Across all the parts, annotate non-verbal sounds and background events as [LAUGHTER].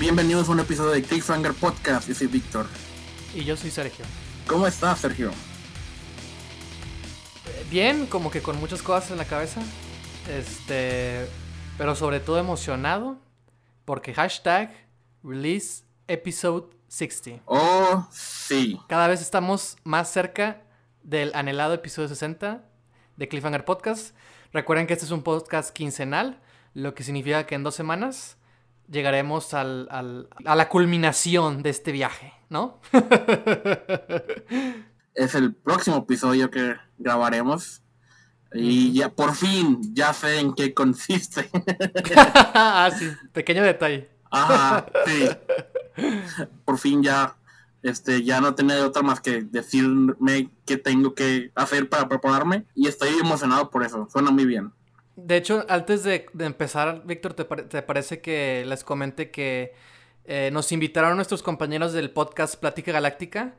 Bienvenidos a un episodio de Cliffhanger Podcast. Yo soy Víctor. Y yo soy Sergio. ¿Cómo estás, Sergio? Bien, como que con muchas cosas en la cabeza. Este. Pero sobre todo emocionado. Porque hashtag release episode 60. Oh, sí. Cada vez estamos más cerca del anhelado episodio 60 de Cliffhanger Podcast. Recuerden que este es un podcast quincenal, lo que significa que en dos semanas llegaremos al, al, a la culminación de este viaje, ¿no? [LAUGHS] es el próximo episodio que grabaremos. Y ya por fin ya sé en qué consiste. [LAUGHS] [LAUGHS] ah, sí, pequeño detalle. Ajá, sí. Por fin ya este, ya no tener otra más que decirme qué tengo que hacer para prepararme y estoy emocionado por eso, suena muy bien. De hecho, antes de, empezar, Víctor, ¿te, parece que les comente que eh, nos invitaron nuestros compañeros del podcast Plática Galáctica?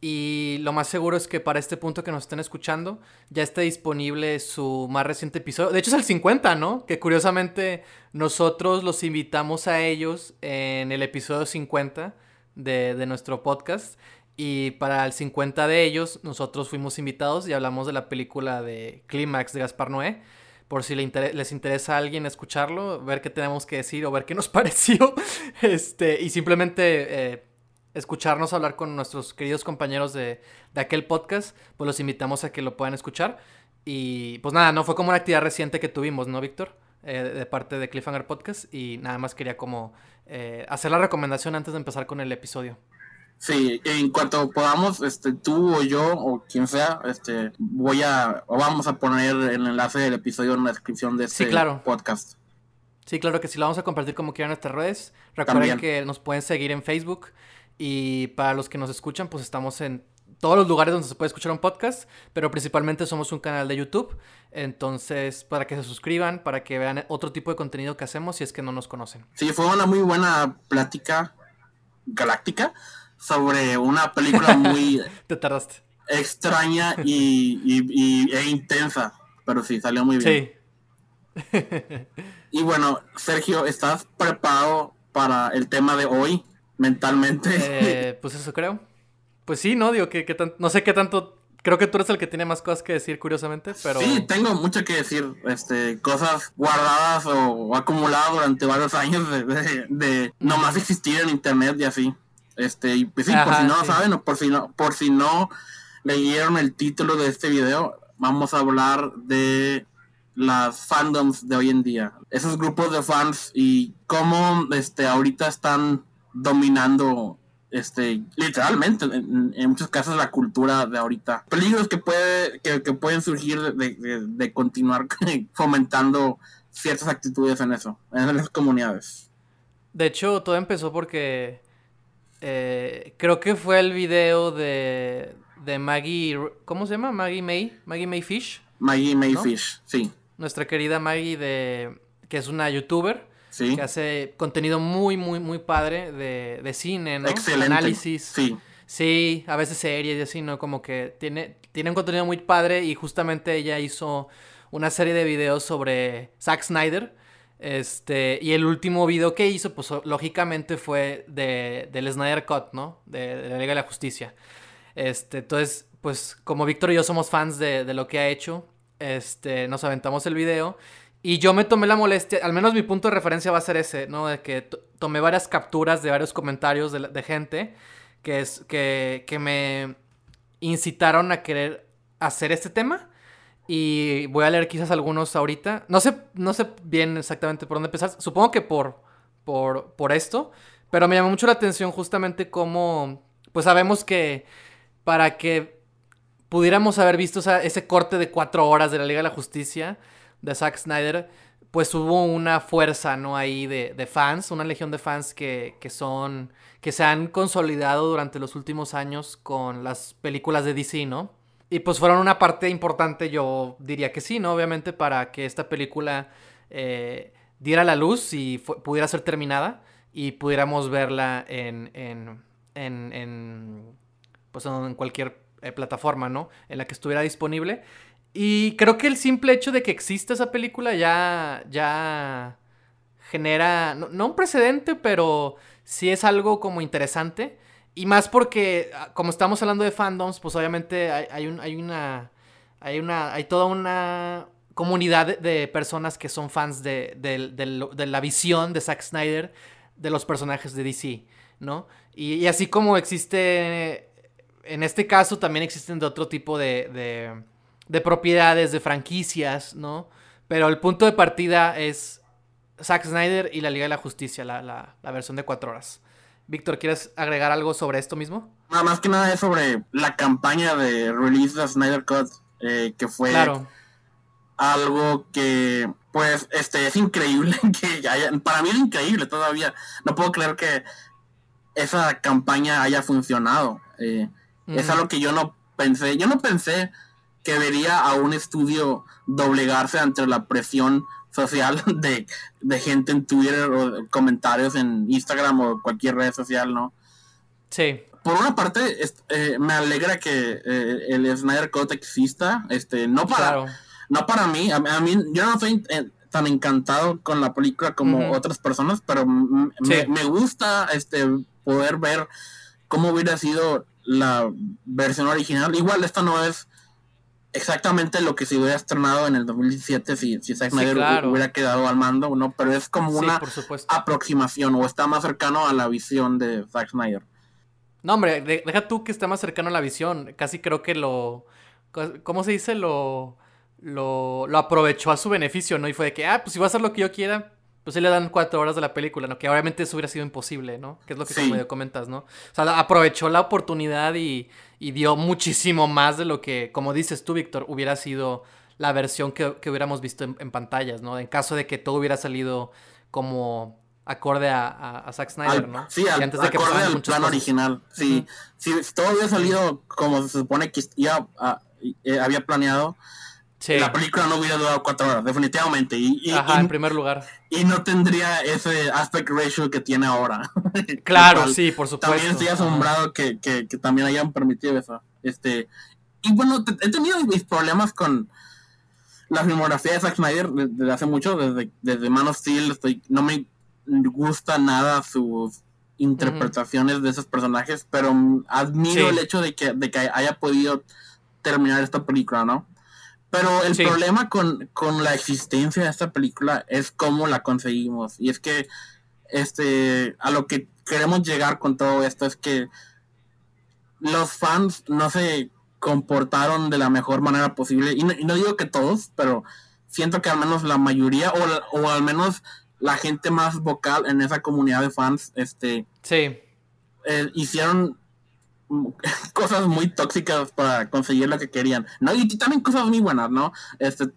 Y lo más seguro es que para este punto que nos estén escuchando ya esté disponible su más reciente episodio. De hecho es el 50, ¿no? Que curiosamente nosotros los invitamos a ellos en el episodio 50 de, de nuestro podcast. Y para el 50 de ellos nosotros fuimos invitados y hablamos de la película de Clímax de Gaspar Noé por si les interesa a alguien escucharlo, ver qué tenemos que decir o ver qué nos [LAUGHS] pareció. Este, y simplemente eh, escucharnos hablar con nuestros queridos compañeros de, aquel podcast, pues los invitamos a que lo puedan escuchar. Y pues nada, no fue como una actividad reciente que tuvimos, ¿no, Víctor? Eh, de parte de Cliffhanger Podcast. Y nada más quería como eh, hacer la recomendación antes de empezar con el episodio. Sí, en cuanto podamos, este, tú o yo o quien sea, este, voy a, o vamos a poner el enlace del episodio en la descripción de este podcast. Sí, claro que sí, lo vamos a compartir como quieran en nuestras redes. Recuerden que nos pueden seguir en Facebook y para los que nos escuchan, pues estamos en todos los lugares donde se puede escuchar un podcast, pero principalmente somos un canal de YouTube. Entonces, para que se suscriban, para que vean otro tipo de contenido que hacemos si es que no nos conocen. Sí, fue una muy buena plática galáctica sobre una película [LAUGHS] muy Te tardaste. extraña y, e intensa, pero sí, salió muy bien. Sí. y bueno, Sergio, ¿estás preparado para el tema de hoy mentalmente? Eh, pues eso creo. Pues sí, no, digo que, no sé qué tanto Creo que tú eres el que tiene más cosas que decir, curiosamente, pero... Sí, tengo mucho que decir, este, cosas guardadas o, acumuladas durante varios años de, de, de nomás existir en internet y así. Este, y pues sí, por si no saben o por si no, por si no leyeron el título de este video, vamos a hablar de las fandoms de hoy en día. Esos grupos de fans y cómo este ahorita están dominando este literalmente en, muchos casos la cultura de ahorita. Peligros que puede que, pueden surgir de, de, continuar [LAUGHS] fomentando ciertas actitudes en eso en las comunidades. De hecho todo empezó porque eh, creo que fue el video de, de Maggie. ¿Cómo se llama? Maggie May. Maggie May Fish. Maggie May Fish, sí. Nuestra querida Maggie, de, que es una youtuber. Sí. Que hace contenido muy, muy, muy padre de, de cine, ¿no? Excelente. Análisis. Sí. Sí, a veces series y así, ¿no? Como que tiene, tiene un contenido muy padre y justamente ella hizo una serie de videos sobre Zack Snyder este, y el último video que hizo, pues lógicamente fue de, del Snyder Cut, ¿no? De, la Liga de la Justicia. Este, entonces, pues como Víctor y yo somos fans de, de, lo que ha hecho, este, nos aventamos el video. Y yo me tomé la molestia, al menos mi punto de referencia va a ser ese, ¿no? De que tomé varias capturas de varios comentarios de, de gente que, es, que, que me incitaron a querer hacer este tema. Y voy a leer quizás algunos ahorita. No sé, no sé bien exactamente por dónde empezar. Supongo que por, por, por esto. Pero me llamó mucho la atención justamente cómo... Pues sabemos que para que pudiéramos haber visto ese corte de cuatro horas de la Liga de la Justicia de Zack Snyder, pues hubo una fuerza, ¿no? Ahí de, de fans, una legión de fans que, que, son, que se han consolidado durante los últimos años con las películas de DC, ¿no? Y pues fueron una parte importante, yo diría que sí, ¿no? Obviamente para que esta película eh, diera la luz y pudiera ser terminada y pudiéramos verla en, en, en, pues en cualquier eh, plataforma, ¿no? En la que estuviera disponible. Y creo que el simple hecho de que exista esa película ya, ya genera, no, no un precedente, pero sí es algo como interesante. Y más porque, ah, como estamos hablando de fandoms, pues obviamente hay, un, hay una. Hay una. Hay toda una comunidad de, personas que son fans de, de, la visión de Zack Snyder de los personajes de DC, ¿no? Y, así como existe. En este caso también existen de otro tipo de, de propiedades, de franquicias, ¿no? Pero el punto de partida es Zack Snyder y la Liga de la Justicia, la, la, la versión de cuatro horas. Víctor, ¿quieres agregar algo sobre esto mismo? Nada más que nada es sobre la campaña de release de Snyder Cut, eh, que fue algo que, pues, este, es increíble [LAUGHS] que haya, para mí es increíble todavía. No puedo creer que esa campaña haya funcionado. Eh, es algo que yo no pensé. Yo no pensé que vería a un estudio doblegarse ante la presión social [LAUGHS] de, gente en Twitter o comentarios en Instagram o cualquier red social, ¿no? Sí. Por una parte, eh, me alegra que eh, el Snyder Code exista, este, no para, no para mí, a, mí, yo no soy eh, tan encantado con la película como otras personas, pero me, gusta este poder ver cómo hubiera sido la versión original. Igual esta no es exactamente lo que se hubiera estrenado en el 2017 si, si Zack Snyder hubiera quedado al mando, ¿no? Pero es como una aproximación o está más cercano a la visión de Zack Snyder. No, hombre, deja tú que está más cercano a la visión. Casi creo que lo. ¿Cómo se dice? Lo. Lo, lo aprovechó a su beneficio, ¿no? Y fue de que, ah, pues si va a hacer lo que yo quiera, pues sí le dan cuatro horas de la película, ¿no? Que obviamente eso hubiera sido imposible, ¿no? Que es lo que como comentas, ¿no? O sea, aprovechó la oportunidad y, y, dio muchísimo más de lo que, como dices tú, Víctor, hubiera sido la versión que, que hubiéramos visto en, pantallas, ¿no? En caso de que todo hubiera salido como acorde a, a, Zack Snyder, ¿no? Sí, al, antes de que acorde al plan original. Sí, si todo hubiera salido como se supone que ya eh, había planeado, la película no hubiera durado cuatro horas, definitivamente. Y, Ajá, en primer lugar. Y no tendría ese aspect ratio que tiene ahora. [LAUGHS] Claro, sí, por supuesto. También estoy asombrado que, que, también hayan permitido eso. Este, y bueno, he tenido mis problemas con la filmografía de Zack Snyder desde hace mucho, desde, desde Man of Steel. Estoy, no me gusta nada sus interpretaciones de esos personajes, pero admiro el hecho de que, de que haya podido terminar esta película, ¿no? Pero el problema con, la existencia de esta película es cómo la conseguimos. Y es que este a lo que queremos llegar con todo esto es que los fans no se comportaron de la mejor manera posible. Y no, digo que todos, pero siento que al menos la mayoría, o, o, al menos la gente más vocal en esa comunidad de fans, este sí. Eh, hicieron [LAUGHS] cosas muy tóxicas para conseguir lo que querían. No, y también cosas muy buenas, ¿no? Este,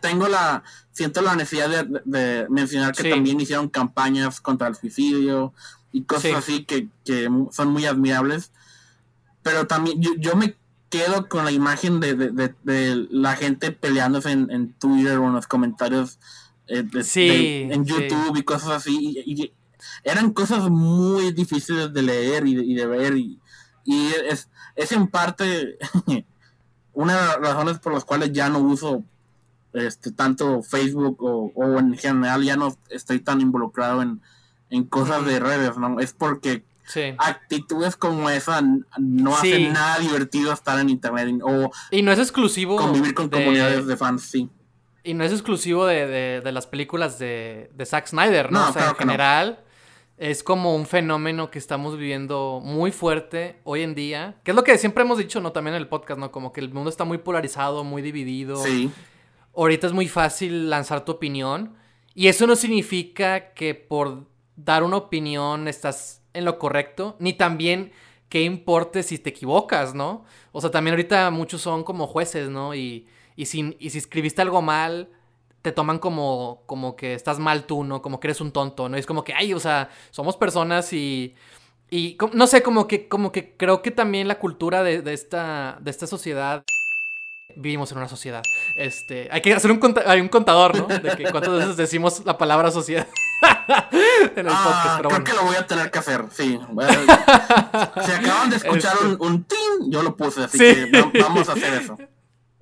tengo la, siento la necesidad de, mencionar que también hicieron campañas contra el suicidio y cosas así que, son muy admirables. Pero también yo, me quedo con la imagen de, la gente peleándose en, Twitter o en los comentarios eh, en YouTube y cosas así. Y, eran cosas muy difíciles de leer y, y de ver. Y, y es, es en parte [LAUGHS] una de las razones por las cuales ya no uso este tanto Facebook o, en general ya no estoy tan involucrado en, cosas de redes, ¿no? Es porque actitudes como esa no hacen nada divertido estar en internet o y no es exclusivo convivir con comunidades de fans, sí. Y no es exclusivo de, de, las películas de, de Zack Snyder, ¿no? o sea, en general es como un fenómeno que estamos viviendo muy fuerte hoy en día. Que es lo que siempre hemos dicho, ¿no? También en el podcast, ¿no? Como que el mundo está muy polarizado, muy dividido. Sí. Ahorita es muy fácil lanzar tu opinión. Y eso no significa que por dar una opinión estás en lo correcto. Ni también que importe si te equivocas, ¿no? O sea, también ahorita muchos son como jueces, ¿no? Y, y, si, y si escribiste algo mal te toman como, como que estás mal tú, ¿no? Como que eres un tonto, ¿no? Y es como que, ay, o sea, somos personas y... Y no sé, como que, como que creo que también la cultura de, esta, de esta sociedad vivimos en una sociedad. Este, hay que hacer un, hay un contador, ¿no? De que cuántas veces decimos la palabra sociedad [LAUGHS] en el ah, podcast. creo que lo voy a tener que hacer, sí. [LAUGHS] si acaban de escuchar un, este. un ting, yo lo puse, así que vamos a hacer eso.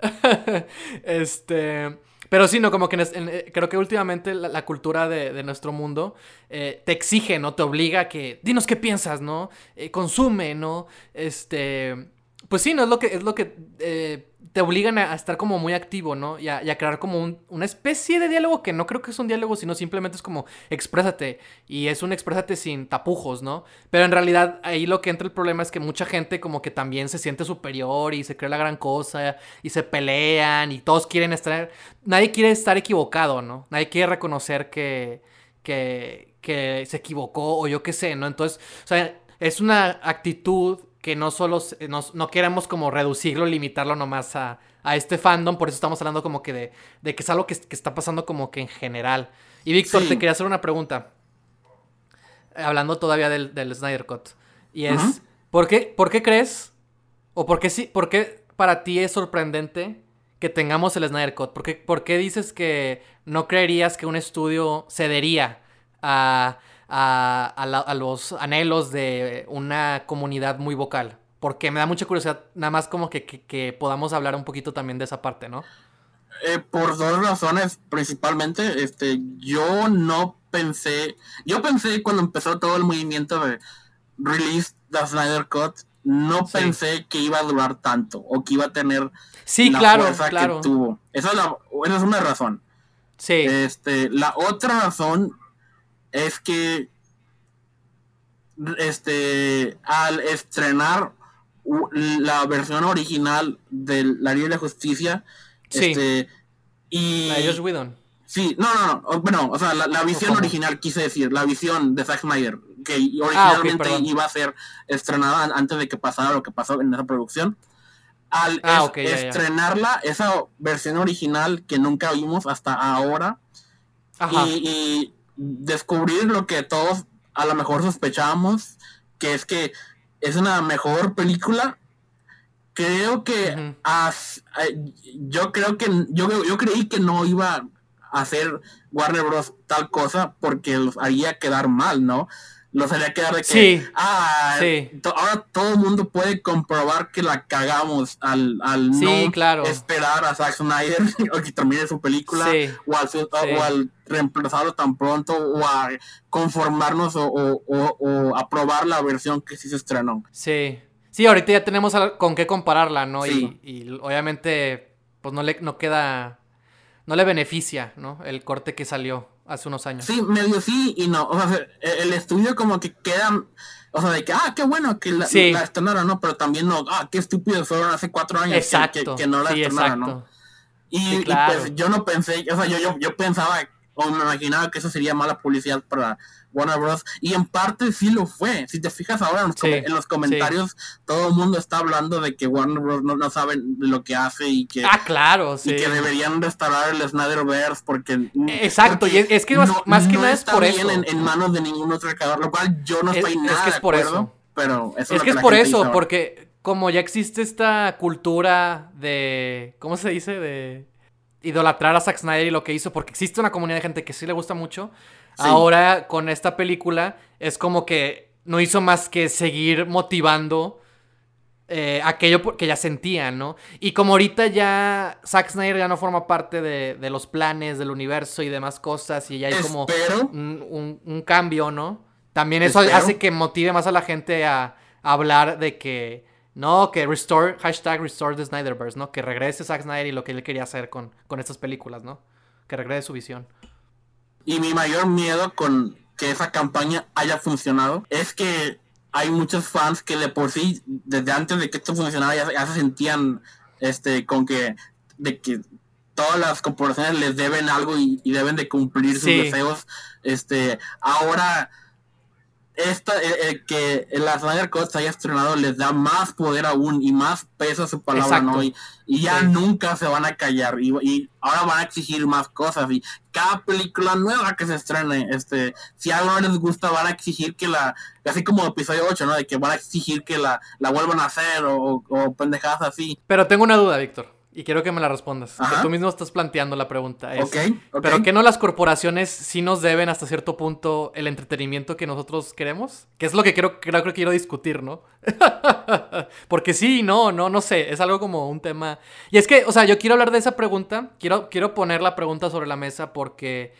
[LAUGHS] este, Pero sí, no, como que eh, creo que últimamente la, cultura de, nuestro mundo eh, te exige, ¿no? Te obliga a que, dinos qué piensas, ¿no? Eh, consume, ¿no? Este pues sí, no es lo que, es lo que eh, te obligan a, estar como muy activo, ¿no? Y a, crear como una especie de diálogo que no creo que es un diálogo, sino simplemente es como exprésate. Y es un exprésate sin tapujos, ¿no? Pero en realidad ahí lo que entra el problema es que mucha gente como que también se siente superior y se cree la gran cosa y se pelean y todos quieren estar... Nadie quiere estar equivocado, ¿no? Nadie quiere reconocer que, que se equivocó o yo qué sé, ¿no? Entonces, o sea, es una actitud que no solo no queremos como reducirlo, limitarlo nomás a, a, este fandom, por eso estamos hablando como que de, de que es algo que, está pasando como que en general. Y Víctor, te quería hacer una pregunta, hablando todavía del, del Snyder Cut, y es, ¿por, qué, ¿por qué crees, o por qué, sí, por qué para ti es sorprendente que tengamos el Snyder Cut? ¿Por qué, por qué dices que no creerías que un estudio cedería a a, los anhelos de una comunidad muy vocal. Porque me da mucha curiosidad, nada más como que, podamos hablar un poquito también de esa parte, ¿no? Eh, por dos razones, principalmente, este, yo no pensé, yo pensé cuando empezó todo el movimiento de release the Snyder Cut, no pensé que iba a durar tanto o que iba a tener sí, la claro, fuerza claro. que tuvo. Esa es, la, esa es una razón. Sí. Este, la otra razón es que este al estrenar la versión original de la Liga de Justicia este y la Josh Whedon. Sí no no no bueno o sea la, visión original quise decir la visión de Zack Snyder que ah, originalmente iba a ser estrenada antes de que pasara lo que pasó en esa producción. Al ah, estrenarla esa versión original que nunca vimos hasta ahora y descubrir lo que todos a lo mejor sospechábamos, que es que es una mejor película. Creo que eh, yo creo que yo, yo creí que no iba a hacer Warner Bros. tal cosa porque los haría quedar mal, ¿no? Los haría quedar de que ah, ahora todo el mundo puede comprobar que la cagamos al, al no esperar a Zack Snyder [LAUGHS] o que termine su película o, al, o, al, reemplazarlo tan pronto o a conformarnos o, o, aprobar la versión que sí se estrenó. Sí, sí, ahorita ya tenemos con qué compararla, ¿no? Y, y obviamente pues no le no queda, no le beneficia, ¿no? El corte que salió hace unos años. Sí, medio sí y no. O sea, el estudio como que queda, o sea, de que, ah, qué bueno que la, estrenaron, ¿no? Pero también no, ah, qué estúpido fueron hace cuatro años que, no la estrenaron, ¿no? Y, pues yo no pensé, o sea, yo, yo, yo pensaba o me imaginaba que eso sería mala publicidad para Warner Bros. Y en parte sí lo fue. Si te fijas ahora en los, comentarios, todo el mundo está hablando de que Warner Bros. no, no sabe lo que hace y que, ah, claro, y que deberían restaurar el Snyderverse porque. Exacto, y es, que más, que nada es por eso. En, en manos de ningún otro creador, lo cual yo no estoy nada es que es por eso. Pero es que, es por eso, porque como ya existe esta cultura de. ¿Cómo se dice? De idolatrar a Zack Snyder y lo que hizo, porque existe una comunidad de gente que sí le gusta mucho. Ahora, con esta película, es como que no hizo más que seguir motivando eh, aquello que ya sentían, ¿no? Y como ahorita ya Zack Snyder ya no forma parte de, los planes del universo y demás cosas, y ya hay como un, cambio, ¿no? También eso hace que motive más a la gente a hablar de que no, que restore, hashtag restore the Snyderverse, ¿no? Que regrese Zack Snyder y lo que él quería hacer con, con estas películas, ¿no? Que regrese su visión. Y mi mayor miedo con que esa campaña haya funcionado es que hay muchos fans que de por sí, desde antes de que esto funcionara, ya, se sentían este, con que, de que todas las corporaciones les deben algo y, deben de cumplir sus deseos. Este, ahora esta, eh, eh, que la Snyder Cut se haya estrenado les da más poder aún y más peso a su palabra, ¿no? Y, ya nunca se van a callar y, ahora van a exigir más cosas y cada película nueva que se estrene, este, si algo no les gusta van a exigir que la, así como episodio 8, ¿no? De que van a exigir que la, la vuelvan a hacer o, o pendejadas así. Pero tengo una duda, Víctor. Y quiero que me la respondas. Que tú mismo estás planteando la pregunta. Es, okay, ¿Pero que no las corporaciones sí nos deben hasta cierto punto el entretenimiento que nosotros queremos? Que es lo que quiero, creo que quiero discutir, ¿no? [LAUGHS] Porque sí, no, no, no sé. Es algo como un tema. Y es que, o sea, yo quiero hablar de esa pregunta. Quiero, quiero poner la pregunta sobre la mesa porque.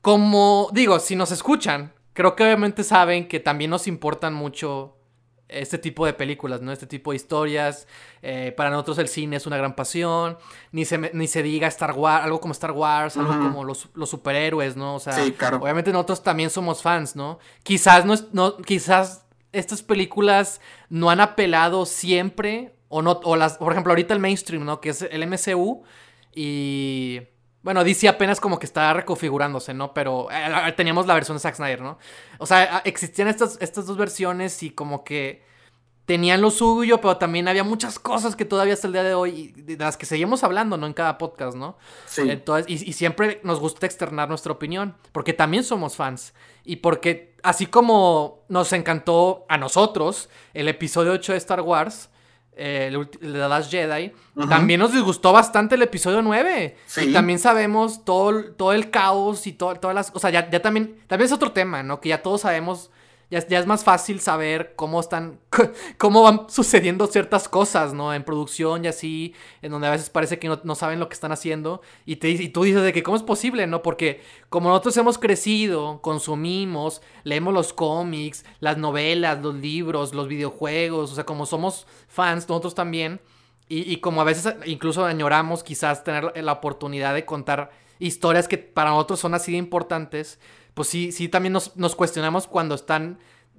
Como digo, si nos escuchan, creo que obviamente saben que también nos importan mucho este tipo de películas, ¿no? Este tipo de historias. Eh, para nosotros el cine es una gran pasión. Ni se, ni se diga Star Wars, algo como Star Wars, algo como los, superhéroes, ¿no? O sea, obviamente nosotros también somos fans, ¿no? Quizás no, no, quizás estas películas no han apelado siempre, o no, o las, por ejemplo, ahorita el mainstream, ¿no? Que es el MCU. Y bueno, DC apenas como que está reconfigurándose, ¿no? Pero eh, teníamos la versión de Zack Snyder, ¿no? O sea, existían estas, estas dos versiones y como que tenían lo suyo, pero también había muchas cosas que todavía hasta el día de hoy, de las que seguimos hablando, ¿no? En cada podcast, ¿no? Sí. Entonces, y, y, siempre nos gusta externar nuestra opinión, porque también somos fans. Y porque, así como nos encantó a nosotros el episodio 8 de Star Wars, eh, The Last Jedi, también nos disgustó bastante el episodio 9. Y también sabemos todo, todo el caos y todo, todas las... O sea, ya, ya también... También es otro tema, ¿no? Que ya todos sabemos ya, es más fácil saber cómo están, [LAUGHS] cómo van sucediendo ciertas cosas, ¿no? En producción y así, en donde a veces parece que no, saben lo que están haciendo. Y, te, y tú dices de que cómo es posible, ¿no? Porque como nosotros hemos crecido, consumimos, leemos los cómics, las novelas, los libros, los videojuegos, o sea, como somos fans, nosotros también. Y, y como a veces incluso añoramos quizás tener la oportunidad de contar historias que para nosotros son así de importantes pues sí, sí también nos, cuestionamos cuando están,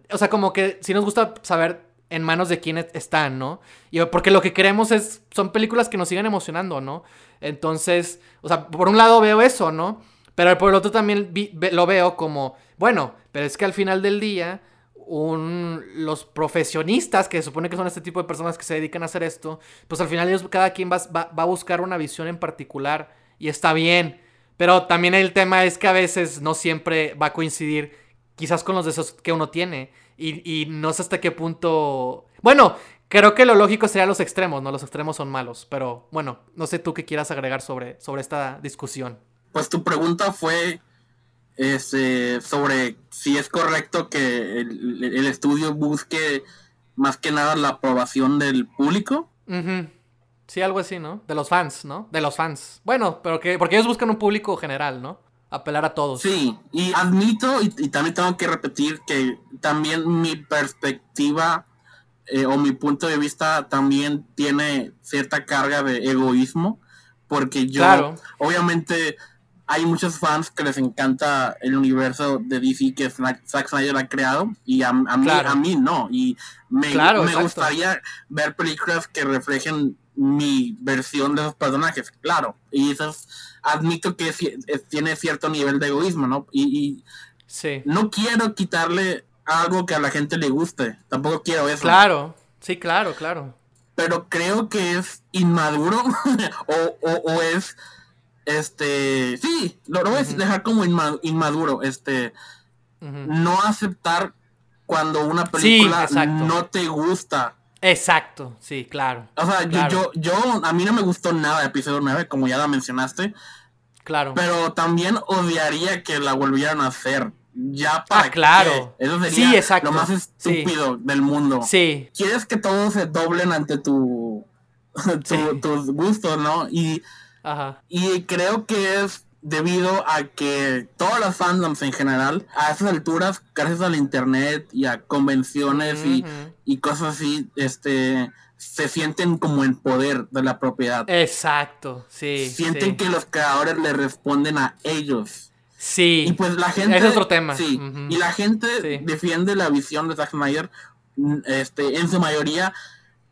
o sea, como que sí nos gusta saber en manos de quién están, ¿no? Y porque lo que queremos es, son películas que nos sigan emocionando, ¿no? Entonces, o sea, por un lado veo eso, ¿no? Pero por el otro también lo veo como, bueno, pero es que al final del día, un, los profesionistas, que se supone que son este tipo de personas que se dedican a hacer esto, pues al final ellos, cada quien va, va a buscar una visión en particular y está bien. Pero también el tema es que a veces no siempre va a coincidir quizás con los deseos que uno tiene. Y, no sé hasta qué punto... Bueno, creo que lo lógico sería los extremos, ¿no? Los extremos son malos. Pero bueno, no sé tú qué quieras agregar sobre, sobre esta discusión. Pues tu pregunta fue este, sobre si es correcto que el, estudio busque más que nada la aprobación del público. Sí, algo así, ¿no? De los fans, ¿no? De los fans. Bueno, pero que porque ellos buscan un público general, ¿no? Apelar a todos. Sí, y admito, y, también tengo que repetir que también mi perspectiva eh, o mi punto de vista también tiene cierta carga de egoísmo, porque yo, obviamente, hay muchos fans que les encanta el universo de DC que Zack Snyder ha creado y a, mí, a mí no. Y me, me gustaría ver películas que reflejen mi versión de esos personajes, claro. Y eso admito que tiene cierto nivel de egoísmo, ¿no? Y, no quiero quitarle algo que a la gente le guste, tampoco quiero eso. Claro, sí, claro, claro. Pero creo que es inmaduro [LAUGHS] o, es, este, sí, lo, voy a dejar como inmaduro, este, no aceptar cuando una película no te gusta Exacto, sí, claro. O sea, Yo, yo, a mí no me gustó nada de episodio 9, como ya la mencionaste. Claro. Pero también odiaría que la volvieran a hacer. Ya para ah, claro. Eso sería lo más estúpido del mundo. Sí. Quieres que todos se doblen ante tu, [LAUGHS] tus gustos, ¿no? Y, Ajá. y creo que es debido a que todas las fandoms en general, a esas alturas, gracias al internet y a convenciones y, cosas así, este se sienten como en poder de la propiedad. Exacto, sí. Sienten que los creadores le responden a ellos. Sí. Y pues la gente. Es otro tema. Sí. Y la gente defiende la visión de Zack Snyder, este, en su mayoría,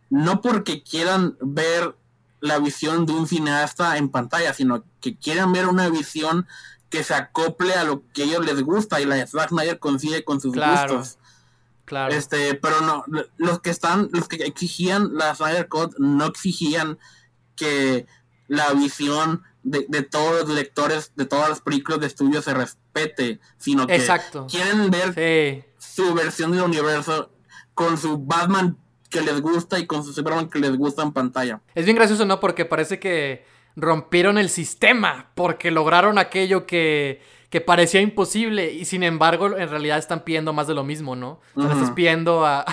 no porque quieran ver la visión de un cineasta en pantalla, sino que quieren ver una visión que se acople a lo que a ellos les gusta y la de Zack Snyder consigue con sus gustos. Claro. Este, pero no, los que están, los que exigían la Snyder Code no exigían que la visión de, todos los lectores de todas las películas de estudio se respete, sino que quieren ver su versión del universo con su Batman que les gusta y con su Superman que les gusta en pantalla. Es bien gracioso, ¿no? Porque parece que rompieron el sistema porque lograron aquello que, que parecía imposible y sin embargo en realidad están pidiendo más de lo mismo, ¿no? O sea, estás pidiendo [LAUGHS] a,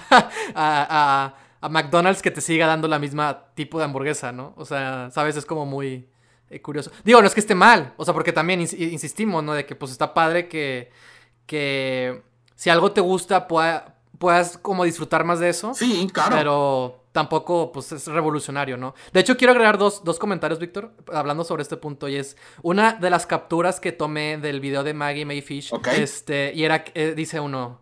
a, a, McDonald's que te siga dando la misma tipo de hamburguesa, ¿no? O sea, ¿sabes? Es como muy eh, curioso. Digo, no es que esté mal, o sea, porque también insistimos, ¿no? De que pues está padre que, que si algo te gusta pueda, puedas como disfrutar más de eso. Sí, claro. Pero tampoco pues es revolucionario, ¿no? De hecho, quiero agregar dos, comentarios, Víctor, hablando sobre este punto. Y es una de las capturas que tomé del video de Maggie Mayfish. Este, y era, eh, dice uno,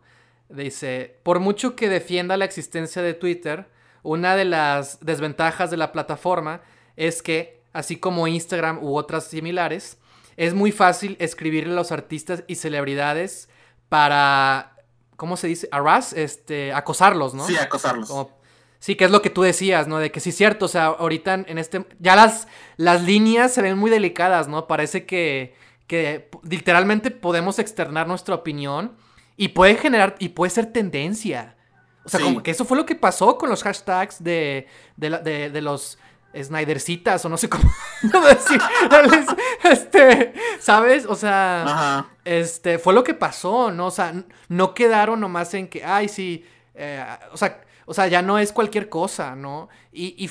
dice, por mucho que defienda la existencia de Twitter, una de las desventajas de la plataforma es que, así como Instagram u otras similares, es muy fácil escribirle a los artistas y celebridades para, ¿cómo se dice? Arras, este, acosarlos, ¿no? Sí, acosarlos. Sí, que es lo que tú decías, ¿no? De que sí es cierto, o sea, ahorita en este... Ya las, las líneas se ven muy delicadas, ¿no? Parece que, que literalmente podemos externar nuestra opinión y puede generar, y puede ser tendencia. O sea, como que eso fue lo que pasó con los hashtags de, de, de, los Snydercitas o no sé cómo [LAUGHS] decir. este, ¿sabes? O sea, este, fue lo que pasó, ¿no? O sea, no quedaron nomás en que, ay, sí, eh, o sea o sea, ya no es cualquier cosa, ¿no? Y,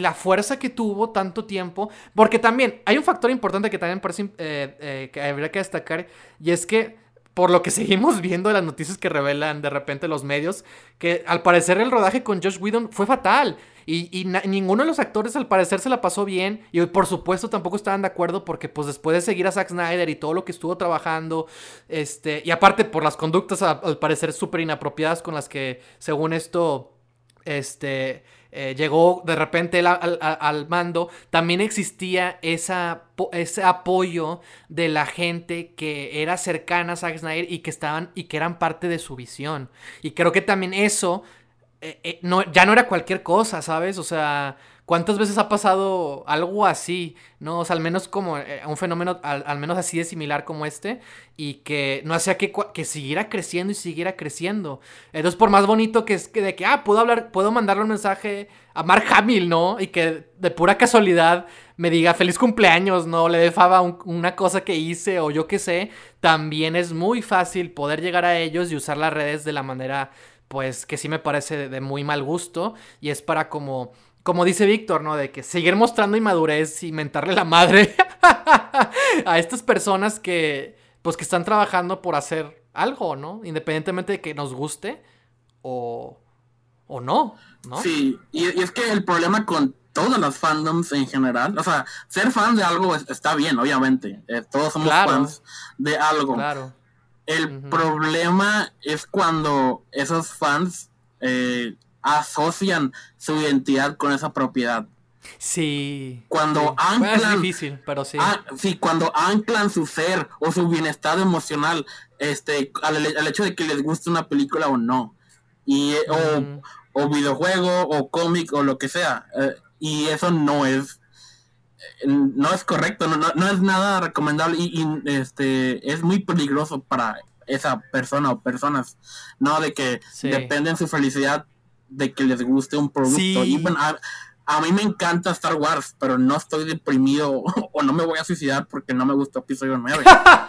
la fuerza que tuvo tanto tiempo, porque también hay un factor importante que también parece eh, eh, que habría que destacar, y es que por lo que seguimos viendo de las noticias que revelan de repente los medios, que al parecer el rodaje con Josh Whedon fue fatal. Y, ninguno de los actores al parecer se la pasó bien. Y por supuesto tampoco estaban de acuerdo porque pues después de seguir a Zack Snyder y todo lo que estuvo trabajando, este, y aparte por las conductas al, parecer súper inapropiadas con las que según esto, este, eh, llegó de repente al, mando, también existía ese apoyo de la gente que era cercana a Zack Snyder y que estaban y que eran parte de su visión. Y creo que también eso eh, eh, no, ya no era cualquier cosa, ¿sabes? O sea, ¿cuántas veces ha pasado algo así? ¿No? O sea, al menos como eh, un fenómeno, al, menos así de similar como este, y que no hacía que, que siguiera creciendo y siguiera creciendo. Entonces, por más bonito que es que de que, ah, puedo hablar, puedo mandarle un mensaje a Mark Hamill, ¿no? Y que de pura casualidad me diga feliz cumpleaños, ¿no? Le dé fava una cosa que hice o yo qué sé. También es muy fácil poder llegar a ellos y usar las redes de la manera pues que sí me parece de muy mal gusto y es para como como dice Víctor, ¿no? De que seguir mostrando inmadurez y mentarle la madre [LAUGHS] a estas personas que pues que están trabajando por hacer algo, ¿no? Independientemente de que nos guste o o no, ¿no? Sí, y, es que el problema con todas las fandoms en general, o sea, ser fan de algo está bien, obviamente, eh, todos somos fans de algo. Claro. El problema es cuando esos fans eh, asocian su identidad con esa propiedad. Sí. Cuando anclan. Es difícil, pero sí. sí, cuando anclan su ser o su bienestar emocional este, al, hecho de que les guste una película o no. Y, eh, o, videojuego o cómic o lo que sea. Eh, y eso no es no es correcto, no, no, es nada recomendable y, este es muy peligroso para esa persona o personas, ¿no? De que dependen su felicidad de que les guste un producto. a, mí me encanta Star Wars, pero no estoy deprimido [LAUGHS] o no me voy a suicidar porque no me gustó episodio 9.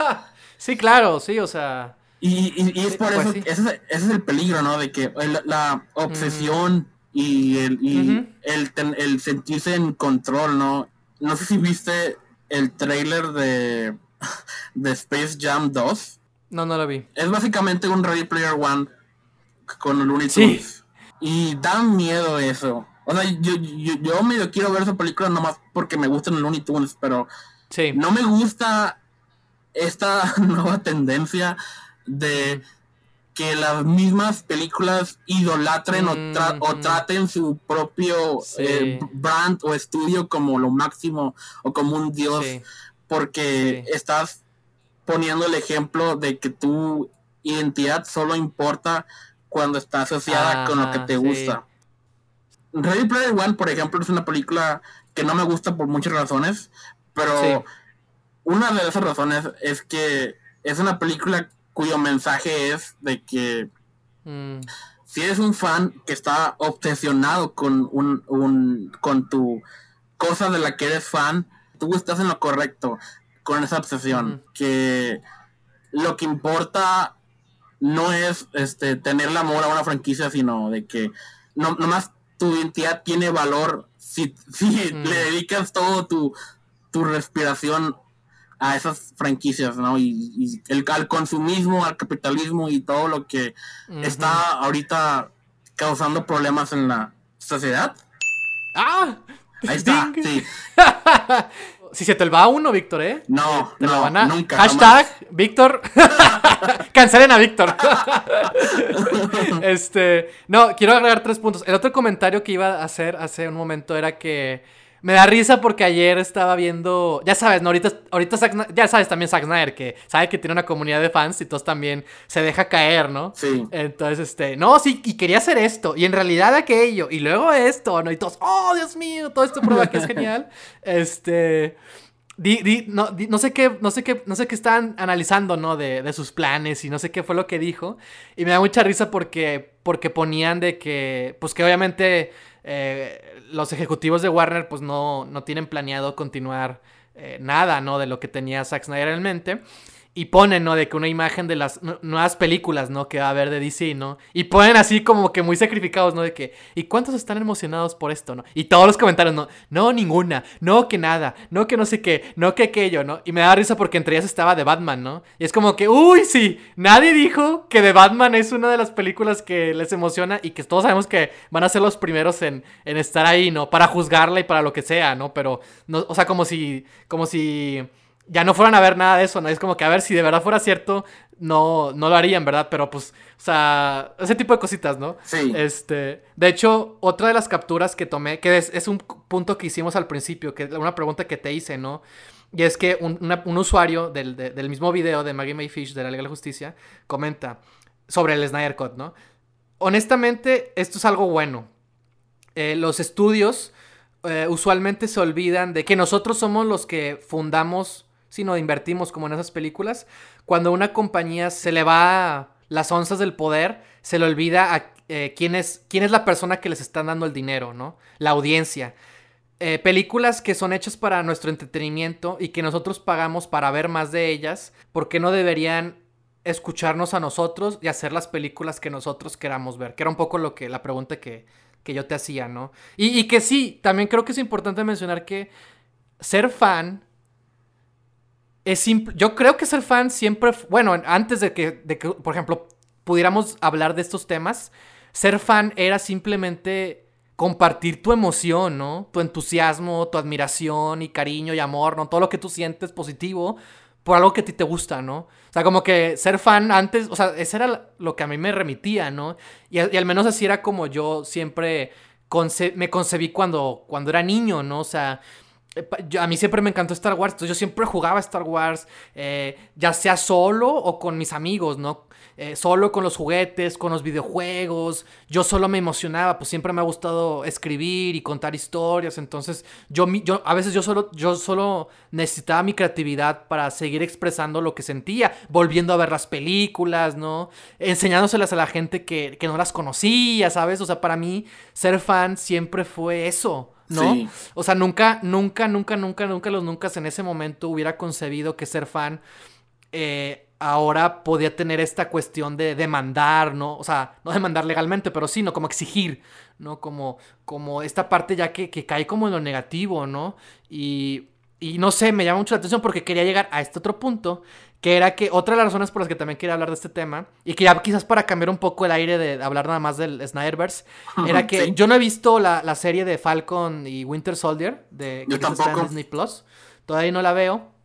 [LAUGHS] sí, claro, sí, o sea. Y, es por pues eso, ese, es el peligro, ¿no? De que la obsesión y, el, y el, el sentirse en control, ¿no? No sé si viste el trailer de, de Space Jam 2. No, no lo vi. Es básicamente un Ready Player One con Looney Tunes. Y da miedo eso. O sea, yo, yo, yo medio quiero ver esa película nomás porque me gustan los Looney Tunes, pero sí. no me gusta esta [LAUGHS] nueva tendencia de que las mismas películas idolatren o, traten su propio eh, brand o estudio como lo máximo o como un dios porque estás poniendo el ejemplo de que tu identidad solo importa cuando está asociada con lo que te gusta. Ready Player One, por ejemplo, es una película que no me gusta por muchas razones, pero una de esas razones es que es una película cuyo mensaje es de que mm. si eres un fan que está obsesionado con un, un con tu cosa de la que eres fan, tú estás en lo correcto con esa obsesión. Que lo que importa no es este tener el amor a una franquicia, sino de que no, nomás tu identidad tiene valor si, si le dedicas todo tu, tu respiración a esas franquicias, ¿no? Y, el, al consumismo, al capitalismo y todo lo que está ahorita causando problemas en la sociedad. ¡Ah! Ahí [LAUGHS] está, sí. [LAUGHS] si se te va uno, Víctor, ¿eh? No, no, nunca. Hashtag, Víctor. [LAUGHS] Cancelen a Víctor. este, no, quiero agregar tres puntos. El otro comentario que iba a hacer hace un momento era que me da risa porque ayer estaba viendo, ya sabes, ¿no? Ahorita, ahorita ya sabes también Zack Snyder, que sabe que tiene una comunidad de fans y todos también se deja caer, ¿no? Sí. Entonces, este, no, sí, y quería hacer esto, y en realidad aquello, y luego esto, ¿no? Y todos, oh, Dios mío, todo esto prueba que es genial. [LAUGHS] Este... no, no, sé qué, no sé qué, no sé qué estaban analizando, ¿no? De, de, sus planes y no sé qué fue lo que dijo. Y me da mucha risa porque, porque ponían de que, pues que obviamente eh, los ejecutivos de Warner pues no, no tienen planeado continuar eh, nada, ¿no? De lo que tenía Zack Snyder en mente. Y ponen, ¿no? De que una imagen de las nuevas películas, ¿no? Que va a haber de DC, ¿no? Y ponen así como que muy sacrificados, ¿no? De que, ¿y cuántos están emocionados por esto, ¿no? Y todos los comentarios, ¿no? No, ninguna. No, que nada. No, que no sé qué. No, que aquello, ¿no? Y me da risa porque entre ellas estaba de Batman, ¿no? Y es como que, uy, sí. Nadie dijo que The Batman es una de las películas que les emociona y que todos sabemos que van a ser los primeros en, en estar ahí, ¿no? Para juzgarla y para lo que sea, ¿no? Pero, no, o sea, como si, como si ya no fueran a ver nada de eso, ¿no? Es como que a ver si de verdad fuera cierto, no, no lo harían, ¿verdad? Pero pues, o sea, ese tipo de cositas, ¿no? Sí. Este, de hecho, otra de las capturas que tomé, que es, un punto que hicimos al principio, que es una pregunta que te hice, ¿no? Y es que un, usuario del, mismo video de Maggie Mayfish de la Liga de la Justicia comenta sobre el Snyder Cut, ¿no? Honestamente, esto es algo bueno. Eh, los estudios eh, usualmente se olvidan de que nosotros somos los que fundamos sino invertimos como en esas películas, cuando una compañía se le va las onzas del poder, se le olvida a eh, quién, es, quién es la persona que les está dando el dinero, ¿no? La audiencia. Eh, películas que son hechas para nuestro entretenimiento y que nosotros pagamos para ver más de ellas, ¿por qué no deberían escucharnos a nosotros y hacer las películas que nosotros queramos ver? Que era un poco lo que la pregunta que, que yo te hacía, ¿no? Y, y que sí, también creo que es importante mencionar que ser fan Yo creo que ser fan siempre. Bueno, antes de que, de que, por ejemplo, pudiéramos hablar de estos temas, ser fan era simplemente compartir tu emoción, ¿no? Tu entusiasmo, tu admiración y cariño y amor, ¿no? Todo lo que tú sientes positivo por algo que a ti te gusta, ¿no? O sea, como que ser fan antes, o sea, eso era lo que a mí me remitía, ¿no? Y, al menos así era como yo siempre me concebí cuando, cuando era niño, ¿no? O sea, eh, a mí siempre me encantó Star Wars, entonces yo siempre jugaba Star Wars, eh, ya sea solo o con mis amigos, ¿no? Eh, solo con los juguetes, con los videojuegos, yo solo me emocionaba, pues siempre me ha gustado escribir y contar historias, entonces yo, yo a veces yo solo, yo solo necesitaba mi creatividad para seguir expresando lo que sentía, volviendo a ver las películas, ¿no? Enseñándoselas a la gente que, que no las conocía, ¿sabes? O sea, para mí ser fan siempre fue eso. ¿No? O sea, nunca, nunca, nunca, nunca, nunca, los nunca en ese momento hubiera concebido que ser fan eh, ahora podía tener esta cuestión de demandar, ¿no? O sea, no demandar legalmente, pero sí, ¿no? Como exigir, ¿no? Como, como esta parte ya que, que cae como en lo negativo, ¿no? Y, y no sé, me llama mucho la atención porque quería llegar a este otro punto, que era que otra de las razones por las que también quería hablar de este tema, y que ya quizás para cambiar un poco el aire de hablar nada más del Snyderverse, [LAUGHS] era que yo no he visto la, la, serie de Falcon y Winter Soldier, de que está en Disney Plus, todavía no la veo.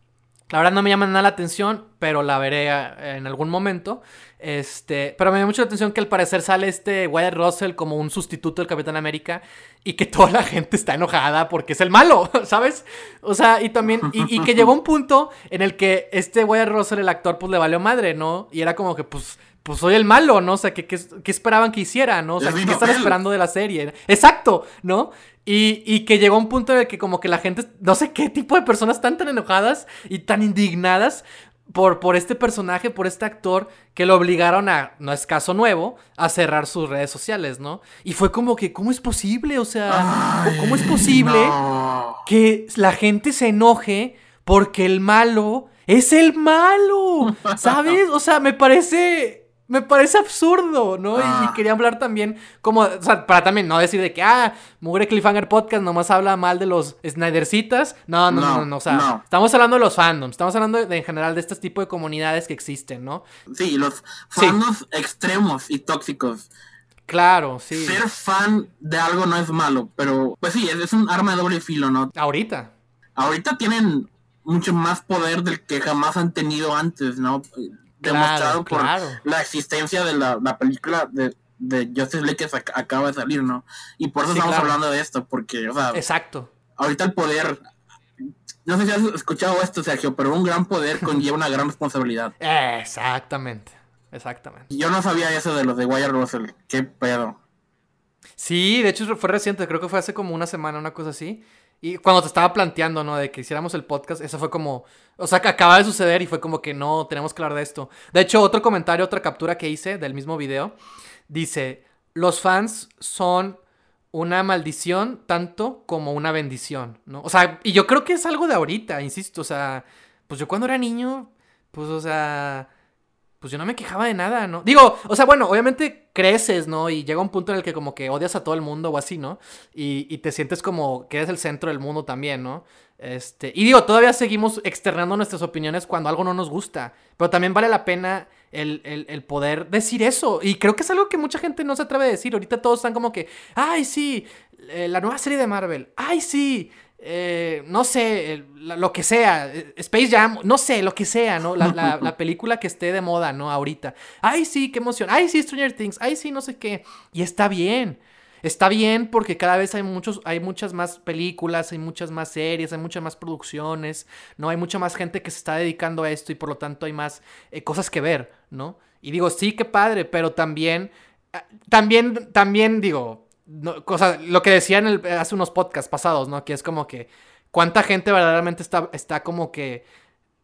La verdad no me llama nada la atención, pero la veré eh, en algún momento. Este, pero me llama mucho la atención que al parecer sale este Wyatt Russell como un sustituto del Capitán América y que toda la gente está enojada porque es el malo, [LAUGHS] ¿sabes? O sea, y también, y, que llegó un punto en el que este Wyatt Russell, el actor, pues le valió madre, ¿no? Y era como que, pues, pues soy el malo, ¿no? O sea, ¿qué, esperaban que hiciera, ¿no? O sea, ¿qué, están esperando de la serie? Exacto, ¿no? Y, y, que llegó un punto en el que como que la gente, no sé qué tipo de personas están tan enojadas y tan indignadas por, por este personaje, por este actor, que lo obligaron a, no es caso nuevo, a cerrar sus redes sociales, ¿no? Y fue como que, ¿cómo es posible? O sea, ¿cómo es posible que la gente se enoje porque el malo es el malo? [LAUGHS] ¿Sabes? O sea, me parece me parece absurdo, ¿no? Y, ah. quería hablar también, como, o sea, para también no decir de que, ah, Mugre Cliffhanger Podcast nomás habla mal de los Snydercitas. No, no, no, no, o sea, estamos hablando de los fandoms, estamos hablando de, en general de este tipo de comunidades que existen, ¿no? Sí, los fandoms extremos y tóxicos. Claro, sí. Ser fan de algo no es malo, pero, pues sí, es, un arma de doble filo, ¿no? Ahorita. Ahorita tienen mucho más poder del que jamás han tenido antes, ¿no? Demostrado por la existencia de la, película de, de Justice League que acaba de salir, ¿no? Y por eso estamos hablando de esto, porque, o sea, exacto. Ahorita el poder, no sé si has escuchado esto, Sergio, pero un gran poder [LAUGHS] conlleva una gran responsabilidad. Exactamente, exactamente. Yo no sabía eso de los de Wire Russell, qué pedo. Sí, de hecho fue reciente, creo que fue hace como una semana, una cosa así. Y cuando te estaba planteando, ¿no? De que hiciéramos el podcast, eso fue como, o sea, que acaba de suceder y fue como que no, tenemos que hablar de esto. De hecho, otro comentario, otra captura que hice del mismo video, dice, los fans son una maldición tanto como una bendición, ¿no? O sea, y yo creo que es algo de ahorita, insisto, o sea, pues yo cuando era niño, pues, o sea, pues yo no me quejaba de nada, ¿no? Digo, o sea, bueno, obviamente creces, ¿no? Y llega un punto en el que como que odias a todo el mundo o así, ¿no? Y, te sientes como que eres el centro del mundo también, ¿no? Este, y digo, todavía seguimos externando nuestras opiniones cuando algo no nos gusta, pero también vale la pena el, el, poder decir eso. Y creo que es algo que mucha gente no se atreve a decir. Ahorita todos están como que, ay, sí, eh, la nueva serie de Marvel, ay, sí, eh, no sé, lo que sea, eh, Space Jam, no sé, lo que sea, ¿no? La, la, [LAUGHS] película que esté de moda, ¿no? Ahorita. Ay, sí, qué emoción. Ay, sí, Stranger Things. Ay, sí, no sé qué. Y está bien. Está bien porque cada vez hay, muchos, hay muchas más películas, hay muchas más series, hay muchas más producciones, ¿no? Hay mucha más gente que se está dedicando a esto y por lo tanto hay más eh, cosas que ver, ¿no? Y digo, sí, qué padre, pero también, ah, también, también digo, no, cosa, lo que decía en el, hace unos podcasts pasados, ¿no? Que es como que cuánta gente verdaderamente está, está como que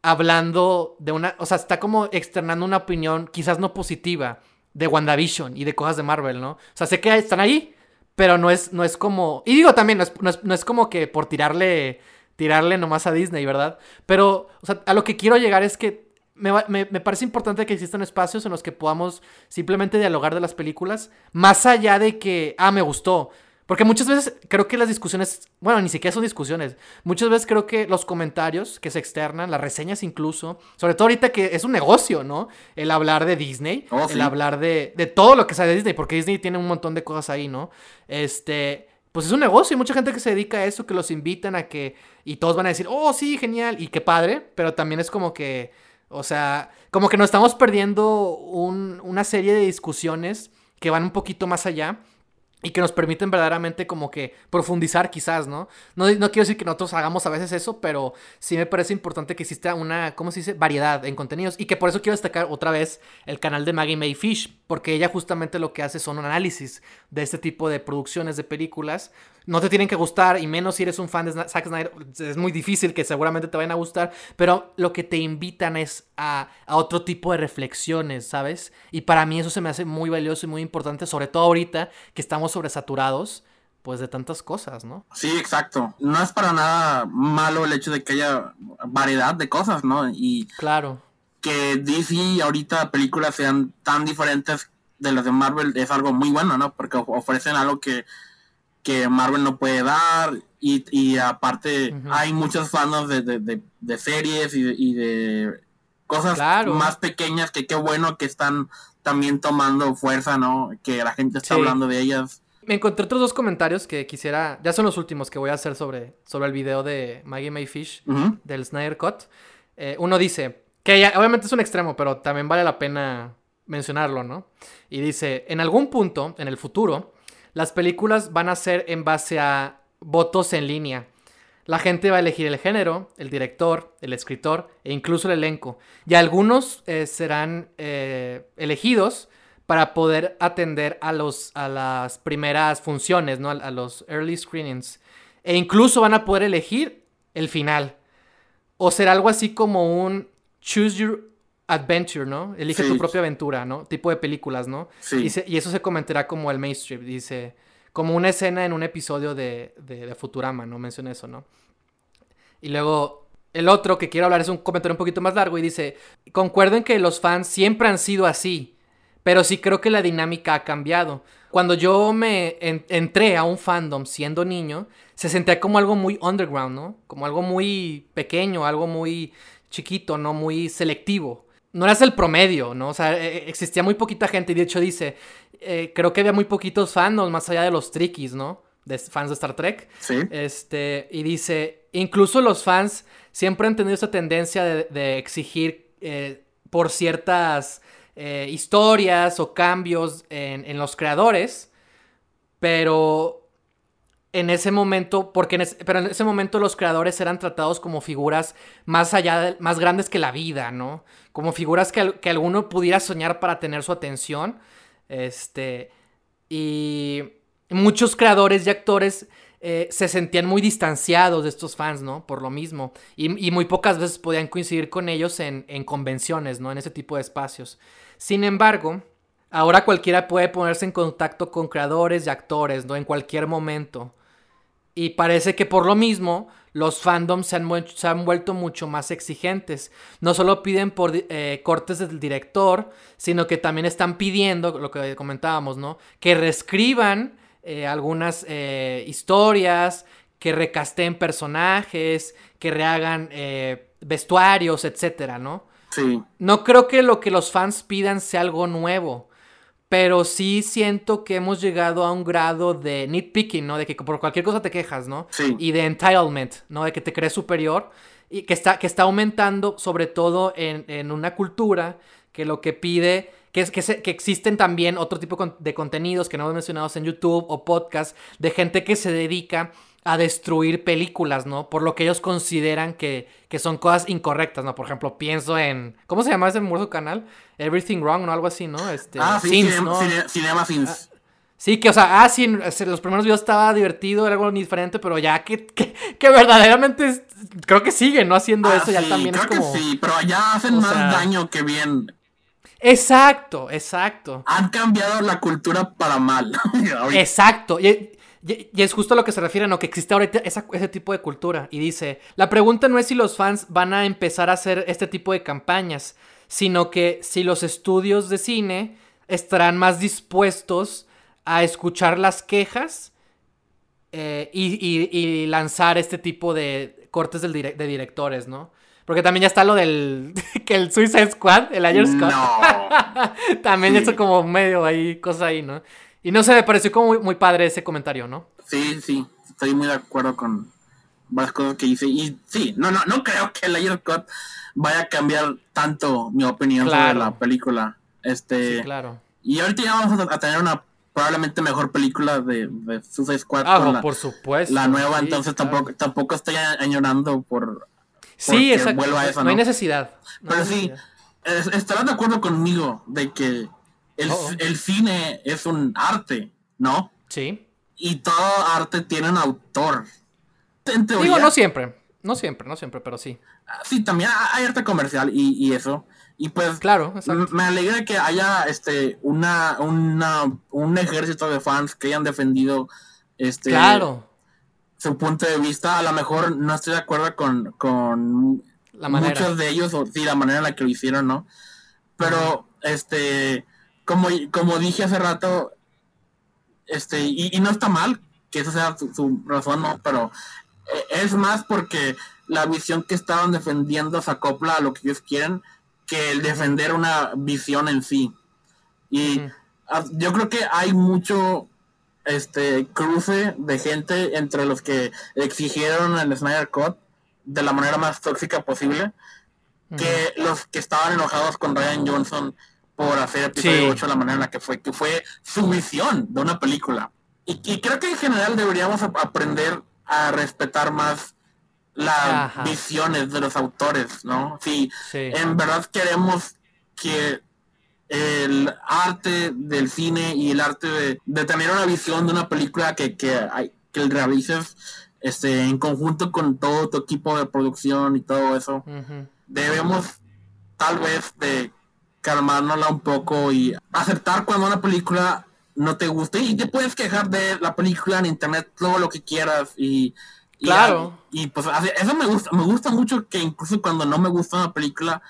hablando de una, o sea, está como externando una opinión quizás no positiva de WandaVision y de cosas de Marvel, ¿no? O sea, sé que están ahí, pero no es, no es como. Y digo también, no es, como que por tirarle. Tirarle nomás a Disney, ¿verdad? Pero, o sea, a lo que quiero llegar es que me, me, parece importante que existan espacios en los que podamos simplemente dialogar de las películas, más allá de que, ah, me gustó. Porque muchas veces creo que las discusiones, bueno, ni siquiera son discusiones, muchas veces creo que los comentarios que se externan, las reseñas incluso, sobre todo ahorita que es un negocio, ¿no? El hablar de Disney, oh, el hablar de, de todo lo que sale de Disney, porque Disney tiene un montón de cosas ahí, ¿no? Este, pues es un negocio y mucha gente que se dedica a eso, que los invitan a que, y todos van a decir, oh, sí, genial, y qué padre, pero también es como que, o sea, como que nos estamos perdiendo un, una serie de discusiones que van un poquito más allá y que nos permiten verdaderamente como que profundizar quizás, ¿no? ¿no? No quiero decir que nosotros hagamos a veces eso, pero sí me parece importante que exista una, ¿cómo se dice? Variedad en contenidos y que por eso quiero destacar otra vez el canal de Maggie May Fish, porque ella justamente lo que hace son un análisis de este tipo de producciones de películas no te tienen que gustar, y menos si eres un fan de Zack Snyder, es muy difícil que seguramente te vayan a gustar, pero lo que te invitan es a, otro tipo de reflexiones, ¿sabes? Y para mí eso se me hace muy valioso y muy importante, sobre todo ahorita que estamos sobresaturados pues de tantas cosas, ¿no? Sí, exacto. No es para nada malo el hecho de que haya variedad de cosas, ¿no? Y claro. Que DC ahorita películas sean tan diferentes de las de Marvel es algo muy bueno, ¿no? Porque ofrecen algo que que Marvel no puede dar y, aparte hay muchos fans de, series y, de cosas más pequeñas que qué bueno que están también tomando fuerza, ¿no? Que la gente está hablando de ellas. Me encontré otros dos comentarios que quisiera, ya son los últimos que voy a hacer sobre, sobre el video de Maggie Mayfish del Snyder Cut. Eh, uno dice, que obviamente es un extremo, pero también vale la pena mencionarlo, ¿no? Y dice, en algún punto, en el futuro, las películas van a ser en base a votos en línea. La gente va a elegir el género, el director, el escritor e incluso el elenco. Y algunos eh, serán eh, elegidos para poder atender a, los, a las primeras funciones, ¿no? a, los early screenings. E incluso van a poder elegir el final. O será algo así como un choose your adventure, ¿no? Elige tu propia aventura, ¿no? Tipo de películas, ¿no? Sí. Y, eso se comentará como el mainstream, dice, como una escena en un episodio de, de, Futurama, ¿no? Menciona eso, ¿no? Y luego el otro que quiero hablar es un comentario un poquito más largo y dice, concuerdo que los fans siempre han sido así, pero sí creo que la dinámica ha cambiado. Cuando yo me entré a un fandom siendo niño, se sentía como algo muy underground, ¿no? Como algo muy pequeño, algo muy chiquito, ¿no? Muy selectivo. No eras el promedio, ¿no? O sea, e, e, existía muy poquita gente y de hecho dice, eh, creo que había muy poquitos fandoms más allá de los trickies, ¿no? De fans de Star Trek. Sí. Este, y dice, incluso los fans siempre han tenido esa tendencia de, exigir eh, por ciertas eh, historias o cambios en, los creadores, pero en ese momento, porque en pero en ese momento los creadores eran tratados como figuras más allá, más grandes que la vida, ¿no? Como figuras que, que alguno pudiera soñar para tener su atención, este, y muchos creadores y actores eh, se sentían muy distanciados de estos fans, ¿no? Por lo mismo. Y, muy pocas veces podían coincidir con ellos en, convenciones, ¿no? En ese tipo de espacios. Sin embargo, ahora cualquiera puede ponerse en contacto con creadores y actores, ¿no? En cualquier momento. Y parece que por lo mismo los fandoms se han, vuelto mucho más exigentes. No solo piden por eh, cortes del director, sino que también están pidiendo, lo que comentábamos, ¿no? Que reescriban eh, algunas eh, historias, que recasten personajes, que rehagan eh, vestuarios, etcétera, ¿no? Sí. No creo que lo que los fans pidan sea algo nuevo. Pero sí siento que hemos llegado a un grado de nitpicking, ¿no? De que por cualquier cosa te quejas, ¿no? Sí. Y de entitlement, ¿no? De que te crees superior. Y que está, que está aumentando, sobre todo en, en una cultura que lo que pide que, es, que, que existen también otro tipo de contenidos que no hemos mencionado en YouTube o podcast de gente que se dedica a destruir películas, ¿no? Por lo que ellos consideran que, que son cosas incorrectas, ¿no? Por ejemplo, pienso en... ¿Cómo se llama ese muerto canal? Everything Wrong, ¿no? Algo así, ¿no? Este, ah, sí, Sins, ¿no? Cinema Sins. Ah, sí, que, o sea, ah, sí, los primeros videos estaba divertido, era algo diferente, pero ya que, que, verdaderamente creo que siguen, ¿no? Haciendo ah, eso ya también es como... Que sí, pero ya hacen más daño que bien. Exacto, exacto. Han cambiado la cultura para mal. [LAUGHS] exacto. Y, es justo a lo que se refiere, ¿no? Que existe ahorita ese tipo de cultura. Y dice, la pregunta no es si los fans van a empezar a hacer este tipo de campañas, sino que si los estudios de cine estarán más dispuestos a escuchar las quejas eh, y, lanzar este tipo de cortes de directores, ¿no? Porque también ya está lo del. [LAUGHS] que el Suicide Squad, el Ayer Scott. [LAUGHS] también eso como medio ahí, cosa ahí, ¿no? Y no sé, me pareció como muy, padre ese comentario, ¿no? Sí, sí. Estoy muy de acuerdo con varias cosas que dice. Y sí, no, no, no creo que el Ayer Scott vaya a cambiar tanto mi opinión sobre la película. Este. Sí, claro. Y ahorita ya vamos a tener una probablemente mejor película de, Suicide Squad. Ah, la, por supuesto. La nueva, entonces tampoco, tampoco estoy añorando por Sí, exacto. no, hay necesidad. Pero sí, estarás de acuerdo conmigo de que el, oh, el, cine es un arte, ¿no? Sí. Y todo arte tiene un autor. Digo, no siempre. No siempre, no siempre, pero sí. Ah, sí, también hay arte comercial y, y eso. Y pues claro, me alegra que haya este una, una un ejército de fans que hayan defendido este claro su punto de vista. A lo mejor no estoy de acuerdo con, con la muchos de ellos, o sí, la manera en la que lo hicieron, ¿no? Pero, este, como, como dije hace rato, este, y, no está mal que esa sea su, razón, ¿no? Pero eh, es más porque la visión que estaban defendiendo se acopla a lo que ellos quieren que el defender una visión en sí. Y yo creo que hay mucho este cruce de gente entre los que exigieron el Snyder Cut de la manera más tóxica posible que los que estaban enojados con Ryan Johnson por hacer episodio 8 de la manera en la que fue, que fue su visión de una película. Y, creo que en general deberíamos aprender a respetar más las visiones de los autores, ¿no? Si en verdad queremos que el arte del cine y el arte de, tener una visión de una película que, que, que realices este, en conjunto con todo tu equipo de producción y todo eso. Debemos tal vez de calmárnosla un poco y aceptar cuando una película no te guste y te puedes quejar de la película en internet todo lo que quieras y claro. y, pues eso me gusta me gusta mucho que incluso cuando no me gusta una película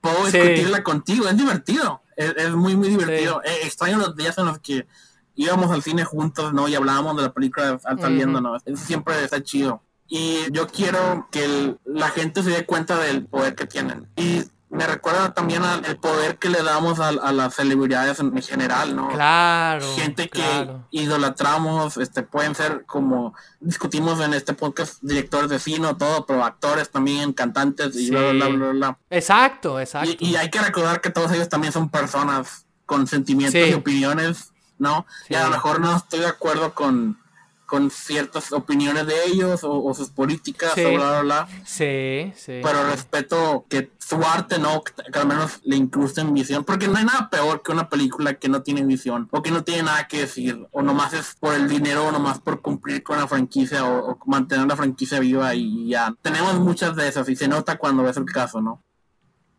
puedo discutirla contigo. Es divertido es, muy muy divertido. Eh, extraño los días en los que íbamos al cine juntos no y hablábamos de la película al saliendo no siempre está chido. Y yo quiero que la gente se dé cuenta del poder que tienen. Y me recuerda también al poder que le damos a, las celebridades en general, ¿no? Claro. Gente que idolatramos, este, pueden ser como discutimos en este podcast, directores de cine, todo, pero actores también, cantantes y bla, bla, bla, bla, Exacto, exacto. Y, hay que recordar que todos ellos también son personas con sentimientos y opiniones, ¿no? Y a lo mejor no estoy de acuerdo con con ciertas opiniones de ellos o, sus políticas o bla, bla, bla. Sí, sí. Pero respeto que su arte, ¿no? Que, al menos le incrusten visión. Porque no hay nada peor que una película que no tiene visión o que no tiene nada que decir. O nomás es por el dinero o nomás por cumplir con la franquicia o, mantener la franquicia viva y ya. Tenemos muchas de esas y se nota cuando ves el caso, ¿no?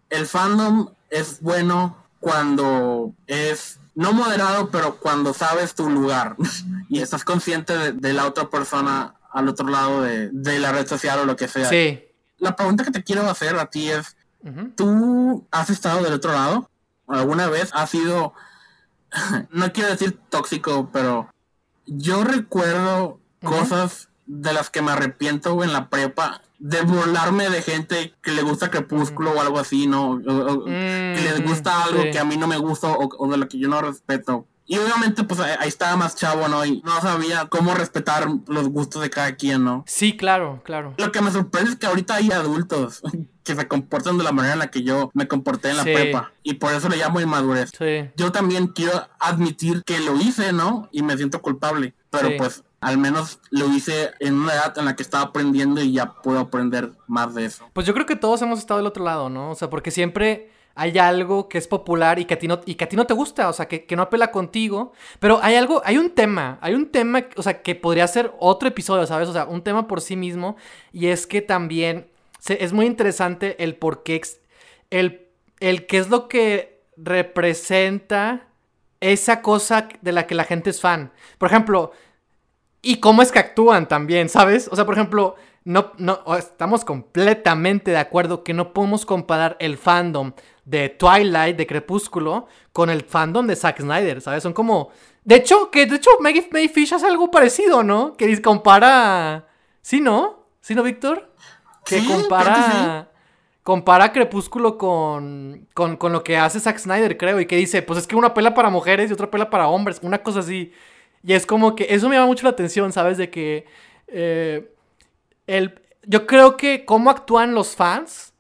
El fandom es bueno cuando es no moderado, pero cuando sabes tu lugar y estás consciente de, la otra persona al otro lado de, la red social o lo que sea. Sí. La pregunta que te quiero hacer a ti es, ¿tú has estado del otro lado? ¿Alguna vez has sido, [LAUGHS] no quiero decir tóxico, pero yo recuerdo cosas de las que me arrepiento en la prepa de burlarme de gente que le gusta Crepúsculo o algo así, ¿no? que les gusta algo que a mí no me gusta o, de lo que yo no respeto. Y obviamente, pues ahí estaba más chavo, ¿no? Y no sabía cómo respetar los gustos de cada quien, ¿no? Sí, claro, claro. Lo que me sorprende es que ahorita hay adultos [LAUGHS] que se comportan de la manera en la que yo me comporté en la prepa. Y por eso le llamo inmadurez. Sí. Yo también quiero admitir que lo hice, ¿no? Y me siento culpable. Pero pues al menos lo hice en una edad en la que estaba aprendiendo y ya puedo aprender más de eso. Pues yo creo que todos hemos estado del otro lado, ¿no? O sea, porque siempre hay algo que es popular y que a ti no, y que a ti no te gusta, o sea, que, no apela contigo. Pero hay algo, hay un tema, hay un tema, o sea, que podría ser otro episodio, ¿sabes? O sea, un tema por sí mismo. Y es que también es muy interesante el por qué, el, el qué es lo que representa esa cosa de la que la gente es fan. Por ejemplo, y cómo es que actúan también, ¿sabes? O sea, por ejemplo, no, no, estamos completamente de acuerdo que no podemos comparar el fandom de Twilight, de Crepúsculo, con el fandom de Zack Snyder, ¿sabes? Son como... De hecho, que de hecho Maggie Mayfish hace algo parecido, ¿no? Que compara... ¿Sí, no? ¿Sí, no, Víctor? Que compara... Compara Crepúsculo con, con, con lo que hace Zack Snyder, creo, y que dice, pues es que una pela para mujeres y otra pela para hombres, una cosa así. Y es como que eso me llama mucho la atención, ¿sabes? De que eh, el, yo creo que cómo actúan los fans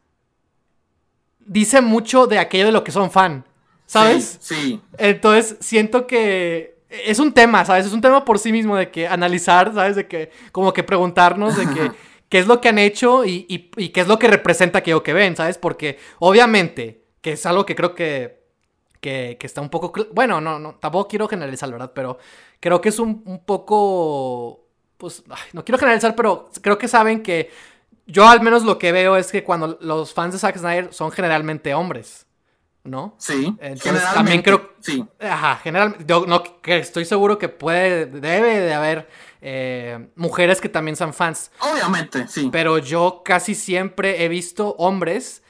dice mucho de aquello de lo que son fan, ¿sabes? Sí. Entonces siento que es un tema, ¿sabes? Es un tema por sí mismo de que analizar, ¿sabes? De que como que preguntarnos de que [LAUGHS] qué es lo que han hecho y, y qué es lo que representa aquello que ven, ¿sabes? Porque obviamente, que es algo que creo que que, está un poco... Bueno, no, no, tampoco quiero generalizar, ¿verdad? Pero creo que es un, poco... Pues, no quiero generalizar, pero creo que saben que yo al menos lo que veo es que cuando los fans de Zack Snyder son generalmente hombres, ¿no? Sí. Entonces también creo... Sí. Ajá, generalmente... Yo no, que estoy seguro que puede, debe de haber eh, mujeres que también son fans. Obviamente, sí. Pero yo casi siempre he visto hombres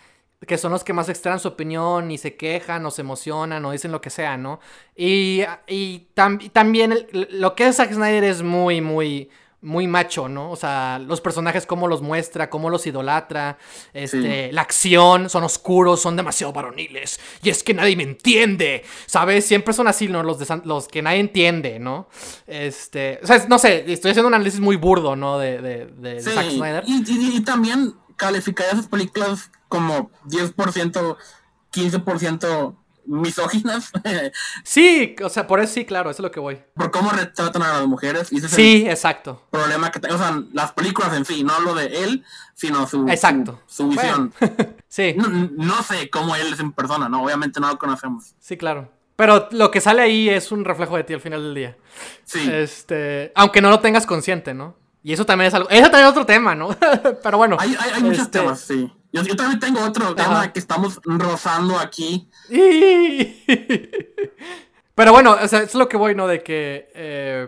que son los que más extraen su opinión y se quejan o se emocionan o dicen lo que sea, ¿no? Y, y también lo que es Zack Snyder es muy, muy, muy macho, ¿no? O sea, los personajes cómo los muestra, cómo los idolatra, este, la acción, son oscuros, son demasiado varoniles, y es que nadie me entiende, ¿sabes? Siempre son así, ¿no? Los, los que nadie entiende, ¿no? Este, o sea, no sé, estoy haciendo un análisis muy burdo, ¿no? De, de, Zack Snyder. Y, y, y también calificar esas películas como 10%, 15% misóginas. [LAUGHS] sí, o sea, por eso sí, claro, eso es lo que voy. Por cómo retratan a las mujeres. Y sí, exacto. Problema que, o sea, las películas en sí, no hablo de él, sino su, exacto. su, visión. [LAUGHS] sí. No, sé cómo él es en persona, ¿no? Obviamente no lo conocemos. Sí, claro. Pero lo que sale ahí es un reflejo de ti al final del día. Sí. Este, aunque no lo tengas consciente, ¿no? Y eso también es algo. Eso también es otro tema, ¿no? [LAUGHS] Pero bueno. Hay, hay, muchos este, temas, sí. Yo, yo también tengo otro tema que estamos rozando aquí. [LAUGHS] Pero bueno, o sea, es lo que voy, ¿no? De que eh,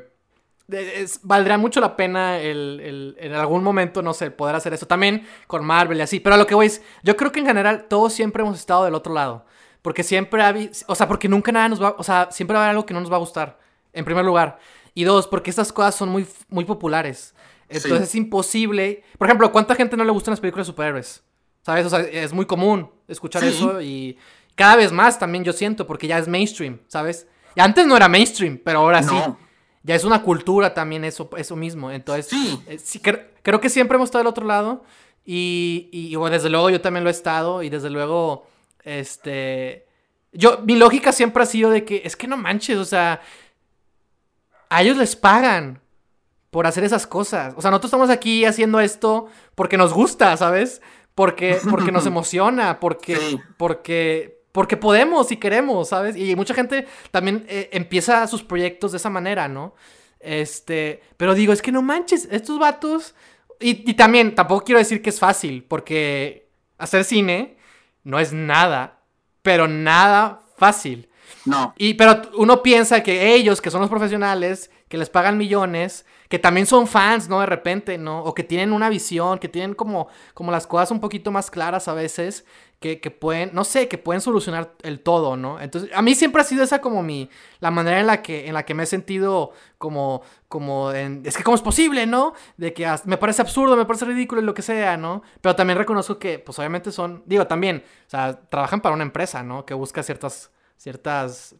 valdría mucho la pena el, en algún momento, no sé, poder hacer eso. También con Marvel y así. Pero a lo que voy es, yo creo que en general todos siempre hemos estado del otro lado. Porque siempre ha o sea, porque nunca nada nos va, o sea, siempre va a haber algo que no nos va a gustar, en primer lugar. Y dos, porque estas cosas son muy, muy populares. Entonces es imposible. Por ejemplo, ¿cuánta gente no le gustan las películas de superhéroes? ¿Sabes? O sea, es muy común escuchar eso y cada vez más también yo siento, porque ya es mainstream, ¿sabes? Y antes no era mainstream, pero ahora sí. Ya es una cultura también eso, eso mismo. Entonces, sí. Eh, creo que siempre hemos estado del otro lado. Y, y desde luego yo también lo he estado. Y desde luego, este... Yo, mi lógica siempre ha sido de que, es que no manches, o sea, a ellos les pagan por hacer esas cosas. O sea, nosotros estamos aquí haciendo esto porque nos gusta, ¿sabes? Porque, porque nos [LAUGHS] emociona, porque, porque, porque podemos y queremos, ¿sabes? Y mucha gente también eh, empieza sus proyectos de esa manera, ¿no? Este, pero digo, es que no manches, estos vatos... Y, y también, tampoco quiero decir que es fácil, porque hacer cine no es nada, pero nada fácil. No. Y, pero uno piensa que ellos, que son los profesionales, que les pagan millones, que también son fans, ¿no? De repente, ¿no? O que tienen una visión, que tienen como, como las cosas un poquito más claras a veces, que, pueden, no sé, que pueden solucionar el todo, ¿no? Entonces, a mí siempre ha sido esa como mi, la manera en la que, en la que me he sentido como, como, en, es que cómo es posible, ¿no? De que me parece absurdo, me parece ridículo lo que sea, ¿no? Pero también reconozco que, pues obviamente son, digo, también, o sea, trabajan para una empresa, ¿no? Que busca ciertas, ciertas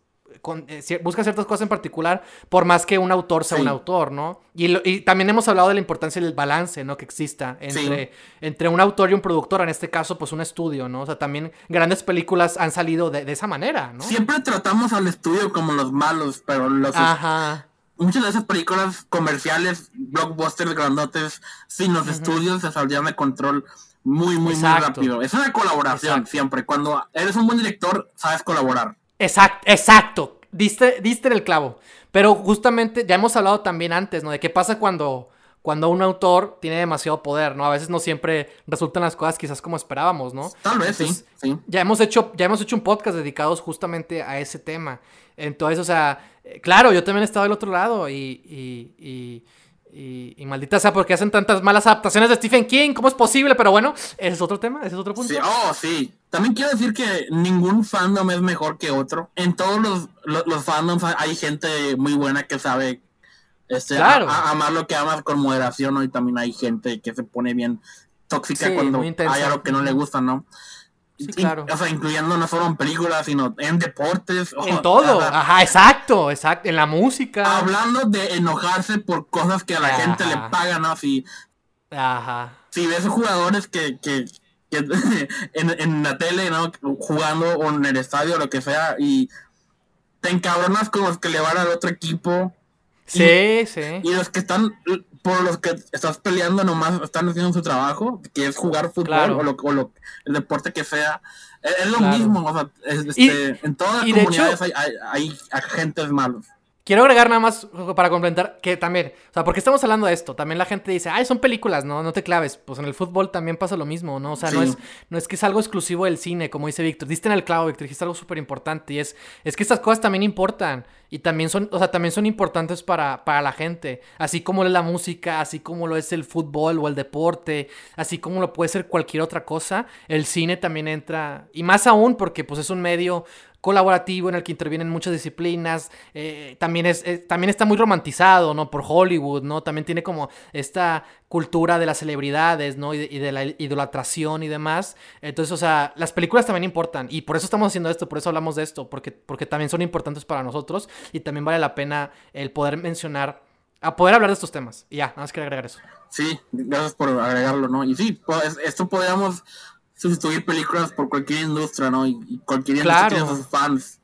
eh, busca ciertas cosas en particular, por más que un autor sea un autor, ¿no? Y, también hemos hablado de la importancia del balance, ¿no? Que exista entre, entre un autor y un productor, en este caso, pues un estudio, ¿no? O sea, también grandes películas han salido de, esa manera, ¿no? Siempre tratamos al estudio como los malos, pero los... Ajá. Muchas de esas películas comerciales, blockbusters grandotes, sin los estudios se saldrían de control muy, muy, muy rápido. Es una colaboración siempre. Cuando eres un buen director, sabes colaborar. Exacto, exacto. Diste, diste en el clavo. Pero justamente, ya hemos hablado también antes, ¿no? De qué pasa cuando, cuando un autor tiene demasiado poder, ¿no? A veces no siempre resultan las cosas quizás como esperábamos, ¿no? Tal vez, sí, sí. Ya hemos, hecho, ya hemos hecho un podcast dedicados justamente a ese tema. Entonces, o sea, eh, claro, yo también he estado del otro lado y y, maldita sea porque hacen tantas malas adaptaciones de Stephen King. ¿Cómo es posible? Pero bueno, ese es otro tema, ese es otro punto. Sí, oh, sí. También quiero decir que ningún fandom es mejor que otro. En todos los, los, fandoms hay gente muy buena que sabe este, amar lo que ama con moderación, Y también hay gente que se pone bien tóxica cuando hay algo que no le gusta, ¿no? Sí, claro. O sea, incluyendo no solo en películas, sino en deportes. En todo. Ajá, exacto, exacto. En la música. Hablando de enojarse por cosas que a la gente le pagan, ¿no? Si, Ajá. Si ves jugadores que, que, que [LAUGHS] en, en, la tele, ¿no? Jugando o en el estadio, lo que sea, y te encabronas con los que le van al otro equipo. Sí, sí. Y los que están por los que estás peleando nomás están haciendo su trabajo, que es jugar fútbol o, lo, o lo, el deporte que sea. Es, lo mismo, o sea, este, en todas las comunidades hay, hay, hay agentes malos. Quiero agregar nada más para complementar que también, o sea, porque estamos hablando de esto, también la gente dice, ay, son películas, no, no te claves, pues en el fútbol también pasa lo mismo, ¿no? O sea, no, es, no es que es algo exclusivo del cine, como dice Víctor, diste en el clavo, Víctor, dijiste algo súper importante y es, es que estas cosas también importan y también son, o sea, también son importantes para, para la gente, así como es la música, así como lo es el fútbol o el deporte, así como lo puede ser cualquier otra cosa, el cine también entra, y más aún porque pues es un medio colaborativo en el que intervienen muchas disciplinas. Eh, también, es, también está muy romantizado, ¿no? Por Hollywood, ¿no? También tiene como esta cultura de las celebridades, ¿no? Y de, la idolatración y demás. Entonces, o sea, las películas también importan. Y por eso estamos haciendo esto, por eso hablamos de esto, porque, porque también son importantes para nosotros y también vale la pena el poder mencionar, a poder hablar de estos temas. Y ya, nada más quiero agregar eso. Sí, gracias por agregarlo, ¿no? Y sí, pues, esto podríamos sustituir películas por cualquier industria, ¿no? Y, cualquier industria tiene sus fans.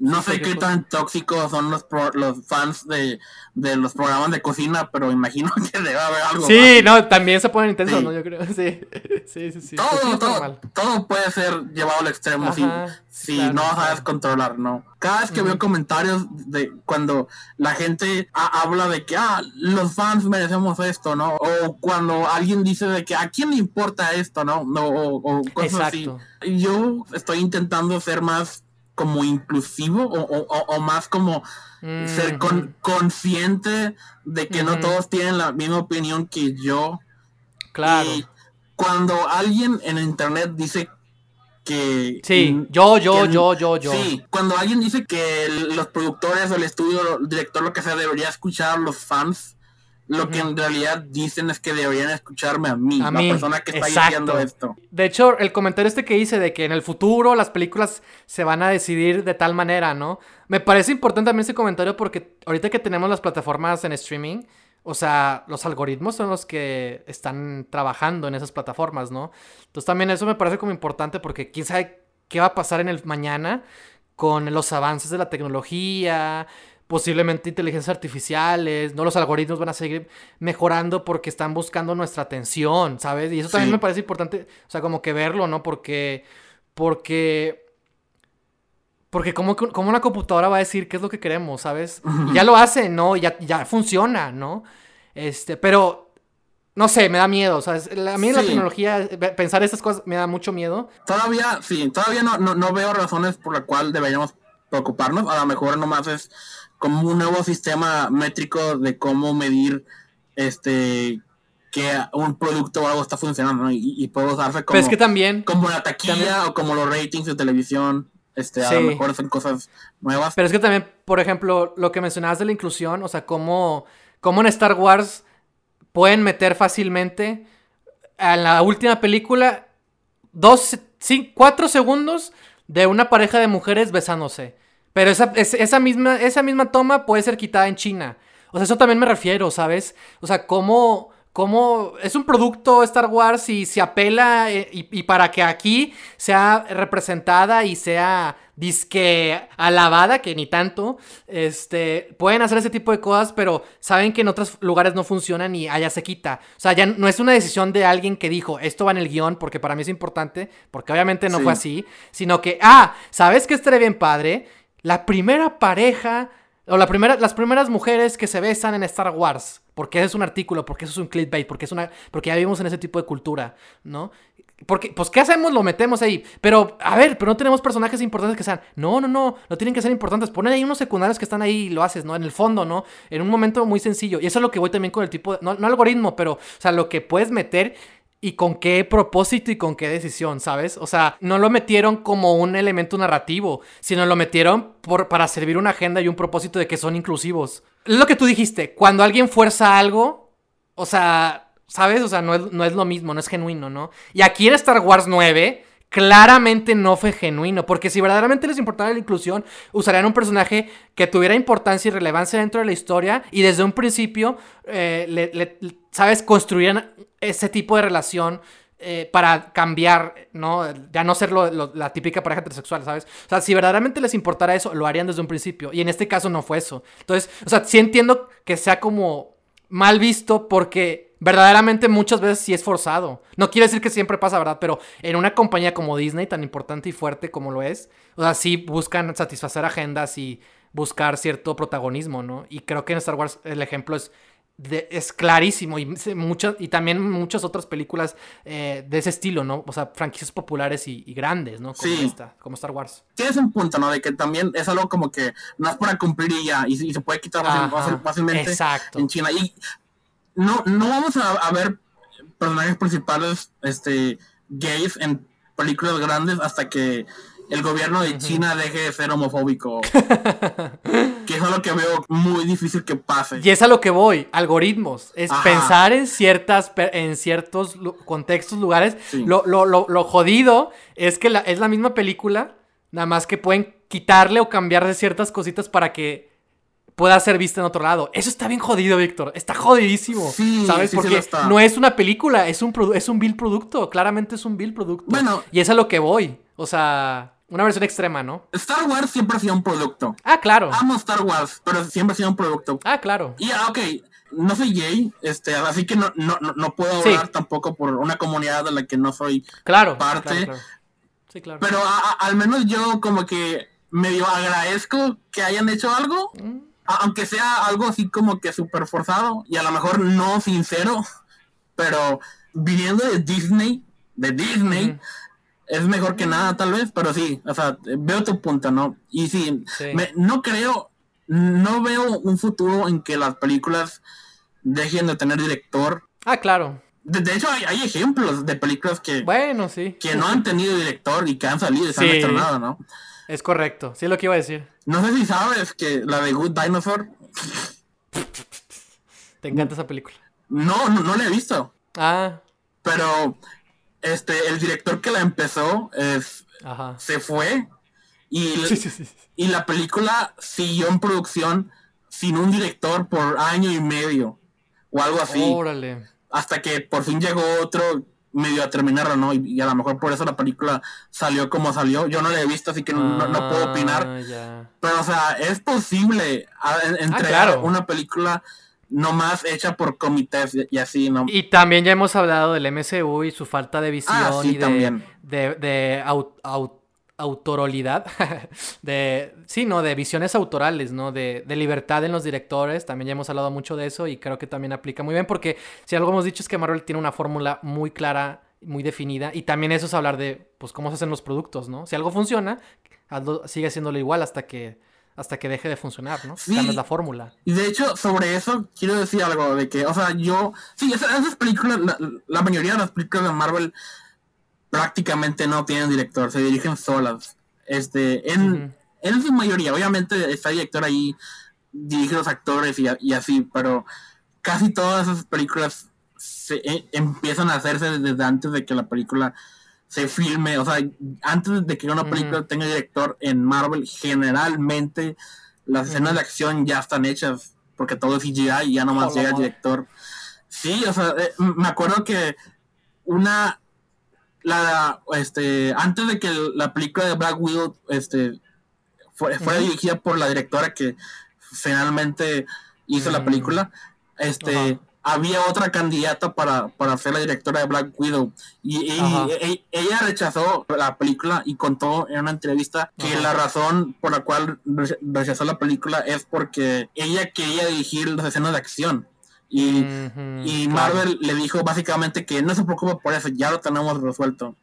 No sé qué tan tóxicos son los, los fans de, de, los programas de cocina, pero imagino [LAUGHS] que debe haber algo. Sí, no, también se ponen intensos, ¿no? Yo creo. [LAUGHS] Sí, sí, sí. sí. Todo, todo, todo, puede ser llevado al extremo si, si no sabes controlar, ¿no? Cada vez que veo comentarios de cuando la gente habla de que ah, los fans merecemos esto, ¿no? O cuando alguien dice de que a quién le importa esto, ¿no? no o, cosas así. Yo estoy intentando ser más como inclusivo o, más como ser consciente de que no todos tienen la misma opinión que yo. Claro. Y cuando alguien en internet dice que... Sí, yo, yo, yo, yo, yo. Sí, cuando alguien dice que los productores o el estudio, el director, lo que sea, debería escuchar a los fans, lo que en realidad dicen es que deberían escucharme a mí, a la persona que está diciendo esto. De hecho, el comentario este que hice de que en el futuro las películas se van a decidir de tal manera, ¿no? Me parece importante también ese comentario porque ahorita que tenemos las plataformas en streaming, o sea, los algoritmos son los que están trabajando en esas plataformas, ¿no? Entonces también eso me parece como importante porque quién sabe qué va a pasar en el mañana con los avances de la tecnología, posiblemente inteligencias artificiales, ¿no? Los algoritmos van a seguir mejorando porque están buscando nuestra atención, ¿sabes? Y eso también me parece importante, o sea, como que verlo, ¿no? Porque, porque, porque como, como una computadora va a decir qué es lo que queremos, ¿sabes? Y ya lo hace, ¿no? Ya, ya funciona, ¿no? Este, pero, no sé, me da miedo, ¿sabes? A mí la tecnología, pensar estas cosas me da mucho miedo. Todavía, sí, todavía no, no, no veo razones por las cuales deberíamos preocuparnos. A lo mejor nomás es como un nuevo sistema métrico de cómo medir este que un producto o algo está funcionando y, puedo usarse como, que también, como la taquilla o como los ratings de televisión. Este, a lo mejor son cosas nuevas. Pero es que también, por ejemplo, lo que mencionabas de la inclusión, o sea, cómo, cómo en Star Wars pueden meter fácilmente en la última película dos, cinco, cuatro segundos de una pareja de mujeres besándose. Pero esa, esa, misma, esa misma toma puede ser quitada en China. O sea, eso también me refiero, ¿sabes? O sea, cómo, cómo es un producto Star Wars y se apela eh, y, para que aquí sea representada y sea disque alabada, que ni tanto, este, pueden hacer ese tipo de cosas, pero saben que en otros lugares no funcionan y allá se quita. O sea, ya no es una decisión de alguien que dijo, esto va en el guion porque para mí es importante, porque obviamente no fue así, sino que, ah, ¿sabes que estaría bien padre? La primera pareja o la primera, las primeras mujeres que se besan en Star Wars. Porque es un artículo, porque eso es un clickbait, porque es una. Porque ya vivimos en ese tipo de cultura, ¿no? Porque, pues, ¿qué hacemos? Lo metemos ahí. Pero, a ver, pero no tenemos personajes importantes que sean. No, no, no. No tienen que ser importantes. Ponen ahí unos secundarios que están ahí y lo haces, ¿no? En el fondo, ¿no? En un momento muy sencillo. Y eso es lo que voy también con el tipo. No, no algoritmo, pero, o sea, lo que puedes meter y con qué propósito y con qué decisión, ¿sabes? O sea, no lo metieron como un elemento narrativo, sino lo metieron por, para servir una agenda y un propósito de que son inclusivos. Lo que tú dijiste, cuando alguien fuerza algo, o sea, ¿sabes? O sea, no es, no es lo mismo, no es genuino, ¿no? Y aquí en Star Wars 9 claramente no fue genuino, porque si verdaderamente les importara la inclusión, usarían un personaje que tuviera importancia y relevancia dentro de la historia y desde un principio, eh, ¿sabes?, construían ese tipo de relación. Eh, para cambiar, ¿no? Ya no ser la típica pareja heterosexual, ¿sabes? O sea, si verdaderamente les importara eso, lo harían desde un principio. Y en este caso no fue eso. Entonces, o sea, sí entiendo que sea como mal visto porque verdaderamente muchas veces sí es forzado. No quiero decir que siempre pasa, ¿verdad? Pero en una compañía como Disney, tan importante y fuerte como lo es, o sea, sí buscan satisfacer agendas y buscar cierto protagonismo, ¿no? Y creo que en Star Wars el ejemplo es, es clarísimo y, muchas, y también muchas otras películas eh, de ese estilo, ¿no? O sea, franquicias populares y, grandes, ¿no? Como esta, como Star Wars. Tienes un punto, ¿no? De que también es algo como que no es para cumplir y ya, y, se puede quitar fácilmente en China. Y no, no vamos a, ver personajes principales este, gays en películas grandes hasta que el gobierno de China deje de ser homofóbico. [LAUGHS] que es algo que veo muy difícil que pase. Y es a lo que voy, algoritmos. Es pensar en ciertas en ciertos contextos, lugares. Lo, lo, lo, jodido es que la, es la misma película, nada más que pueden quitarle o cambiarle ciertas cositas para que pueda ser vista en otro lado. Eso está bien jodido, Víctor. Está jodidísimo. ¿Sabes? Porque no es una película, es un, es un producto. Claramente es un bill producto. Bueno. Y es a lo que voy. O sea. Una versión extrema, ¿no? Star Wars siempre ha sido un producto. Ah, claro. Amo Star Wars, pero siempre ha sido un producto. Ah, claro. Y, ah, ok, no soy gay, este, así que no, no, no puedo hablar tampoco por una comunidad de la que no soy claro, parte. Sí, claro. Pero al menos yo como que medio agradezco que hayan hecho algo, mm. Aunque sea algo así como que súper forzado y a lo mejor no sincero, pero viniendo de Disney, de Disney, es mejor que nada tal vez, pero sí, o sea, veo tu punto, ¿no? Y sí, no creo, no veo un futuro en que las películas dejen de tener director. Ah, claro. De, hecho, hay, ejemplos de películas que, bueno, sí. que no han tenido director y que han salido y se han estrenado, ¿no? Es correcto, sí es lo que iba a decir. No sé si sabes que la de Good Dinosaur. ¿Te encanta esa película? No, no, no la he visto. Ah. Pero este, el director que la empezó es, se fue y, [LAUGHS] y la película siguió en producción sin un director por año y medio o algo así. Órale. Hasta que por fin llegó otro medio a terminarlo, ¿no? Y, a lo mejor por eso la película salió como salió. Yo no la he visto, así que no, puedo ah, opinar. Pero, o sea, es posible ah, entregar una película nomás hecha por comités y así, ¿no? Y también ya hemos hablado del MCU y su falta de visión ah, y de, de, de autoralidad, [LAUGHS] de, sí, ¿no? De visiones autorales, ¿no? De, de, libertad en los directores, también ya hemos hablado mucho de eso y creo que también aplica muy bien porque si algo hemos dicho es que Marvel tiene una fórmula muy clara, muy definida y también eso es hablar de, pues, cómo se hacen los productos, ¿no? Si algo funciona, sigue haciéndolo igual hasta que hasta que deje de funcionar, ¿no? Sí. la fórmula. Y de hecho, sobre eso, quiero decir algo de que, o sea, yo, sí, esas, películas, la, mayoría de las películas de Marvel prácticamente no tienen director, se dirigen solas. Este, en, en su mayoría, obviamente está el director ahí, dirige los actores y, así, pero casi todas esas películas se, eh, empiezan a hacerse desde antes de que la película se filme, o sea, antes de que una película tenga director en Marvel, generalmente las escenas de acción ya están hechas, porque todo es CGI y ya nomás llega el director. Sí, o sea, eh, me acuerdo que una, la, este, antes de que la película de Black Widow, este, fue, fuera dirigida por la directora que finalmente hizo la película, este, había otra candidata para, para ser la directora de Black Widow. Y, e, ella rechazó la película y contó en una entrevista que la razón por la cual rechazó la película es porque ella quería dirigir las escenas de acción y, Marvel le dijo básicamente que no se preocupe por eso, ya lo tenemos resuelto.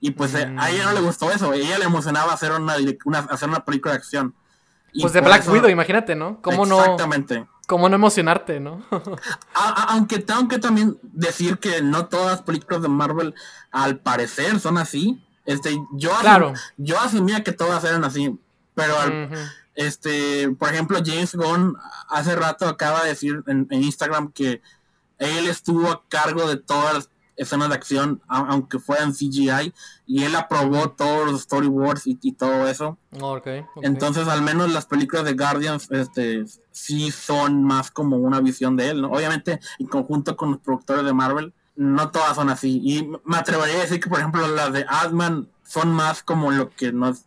Y pues eh, a ella no le gustó eso, a ella le emocionaba hacer una, hacer una película de acción. pues de Black Widow, imagínate, ¿no? ¿Cómo no? Exactamente. ¿Cómo no emocionarte, no? [LAUGHS] aunque tengo que también decir que no todas las películas de Marvel, al parecer, son así. Este, yo, yo asumía que todas eran así, pero este, por ejemplo, James Gunn hace rato acaba de decir en, en Instagram que él estuvo a cargo de todas las escenas de acción, aunque fueran CGI, y él aprobó todos los storyboards y, todo eso. Entonces, al menos las películas de Guardians este, sí son más como una visión de él, ¿no? Obviamente, en conjunto con los productores de Marvel, no todas son así. Y me atrevería a decir que, por ejemplo, las de Adman son más como lo que nos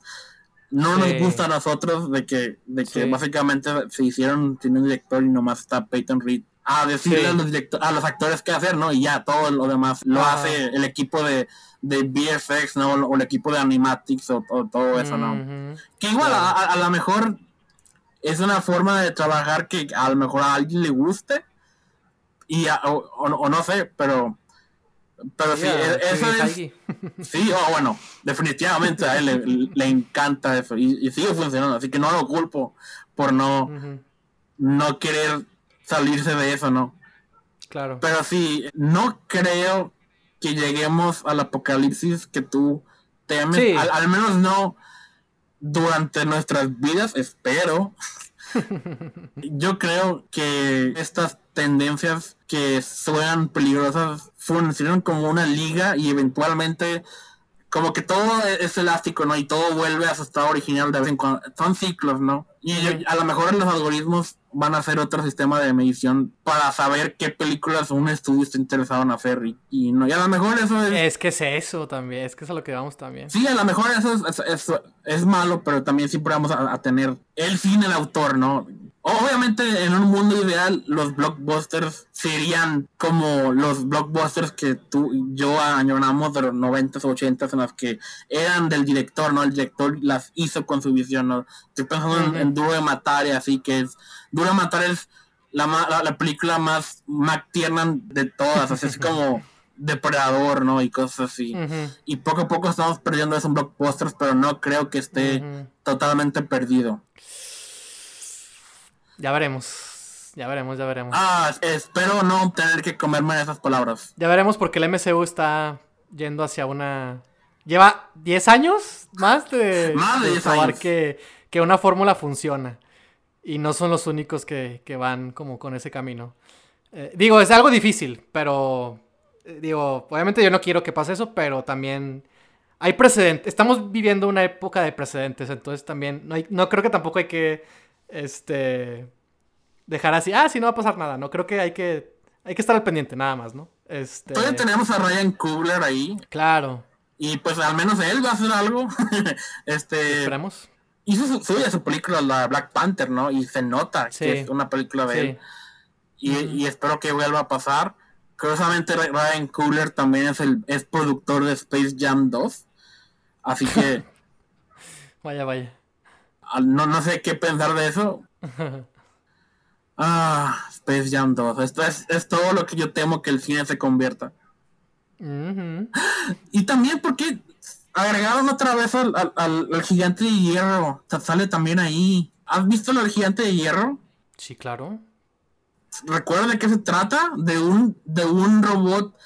no nos gusta a nosotros de que de que básicamente se hicieron sin un director y nomás está Peyton Reed a decirle a, los a los actores qué hacer, ¿no? Y ya todo lo demás lo hace el equipo de, de VFX, ¿no? O el equipo de Animatics o, todo eso, ¿no? Que igual a, lo mejor es una forma de trabajar que a lo mejor a alguien le guste y o, no sé, pero pero sí, e, eso es [LAUGHS] sí, o bueno, definitivamente a él le, encanta eso y, sigue funcionando, así que no lo culpo por no no querer salirse de eso, ¿no? Claro. Pero sí, no creo que lleguemos al apocalipsis que tú temes. Al, menos no durante nuestras vidas, espero. Yo creo que estas tendencias que suenan peligrosas funcionan como una liga y eventualmente como que todo es elástico, ¿no? Y todo vuelve a su estado original de vez en cuando. Son ciclos, ¿no? Y a lo mejor los algoritmos van a hacer otro sistema de medición para saber qué películas un estudio está interesado en hacer y, no, y a lo mejor eso es... Es que es eso también, es que es a lo que vamos también. Sí, a lo mejor eso es, es, malo, pero también siempre vamos a, a tener el cine, el autor, ¿no? Obviamente en un mundo ideal los blockbusters serían como los blockbusters que tú y yo añoramos de los 90s o 80s en las que eran del director, ¿no? El director las hizo con su visión, ¿no? Estoy pensando en, Duro de Matar y así que es... Duro de Matar es la, la, película más, más tierna de todas, así es como depredador, ¿no? Y cosas así. Y poco a poco estamos perdiendo esos blockbusters, pero no creo que esté totalmente perdido. Ya veremos. Ya veremos, ya veremos. Ah, espero no tener que comerme esas palabras. Ya veremos porque el MCU está yendo hacia una... Lleva 10 años más de, más de, de Que, que una fórmula funciona. Y no son los únicos que, que van como con ese camino. Eh, digo, es algo difícil, pero... Eh, digo, obviamente yo no quiero que pase eso, pero también hay precedentes. Estamos viviendo una época de precedentes, entonces también no, hay, no creo que tampoco hay que este, dejar así, ah, sí, no va a pasar nada, ¿no? Creo que hay que, hay que estar al pendiente, nada más, ¿no? Este... Todavía tenemos a Ryan Coogler ahí. Claro. Y pues al menos él va a hacer algo. [LAUGHS] este. Esperemos. Hizo su, su película, la Black Panther, ¿no? Y se nota que es una película de él. Y, espero que vuelva a pasar. Curiosamente, Ryan Coogler también es el es productor de Space Jam 2. Así que. [LAUGHS] vaya, vaya. No, no sé qué pensar de eso. [LAUGHS] ah, Space Jam 2. Esto es, todo lo que yo temo que el cine se convierta. [GASPS] Y también porque agregaron otra vez al, gigante de hierro. sale también ahí. ¿Has visto el gigante de hierro? Sí, claro. ¿Recuerda de qué se trata? De un, de un robot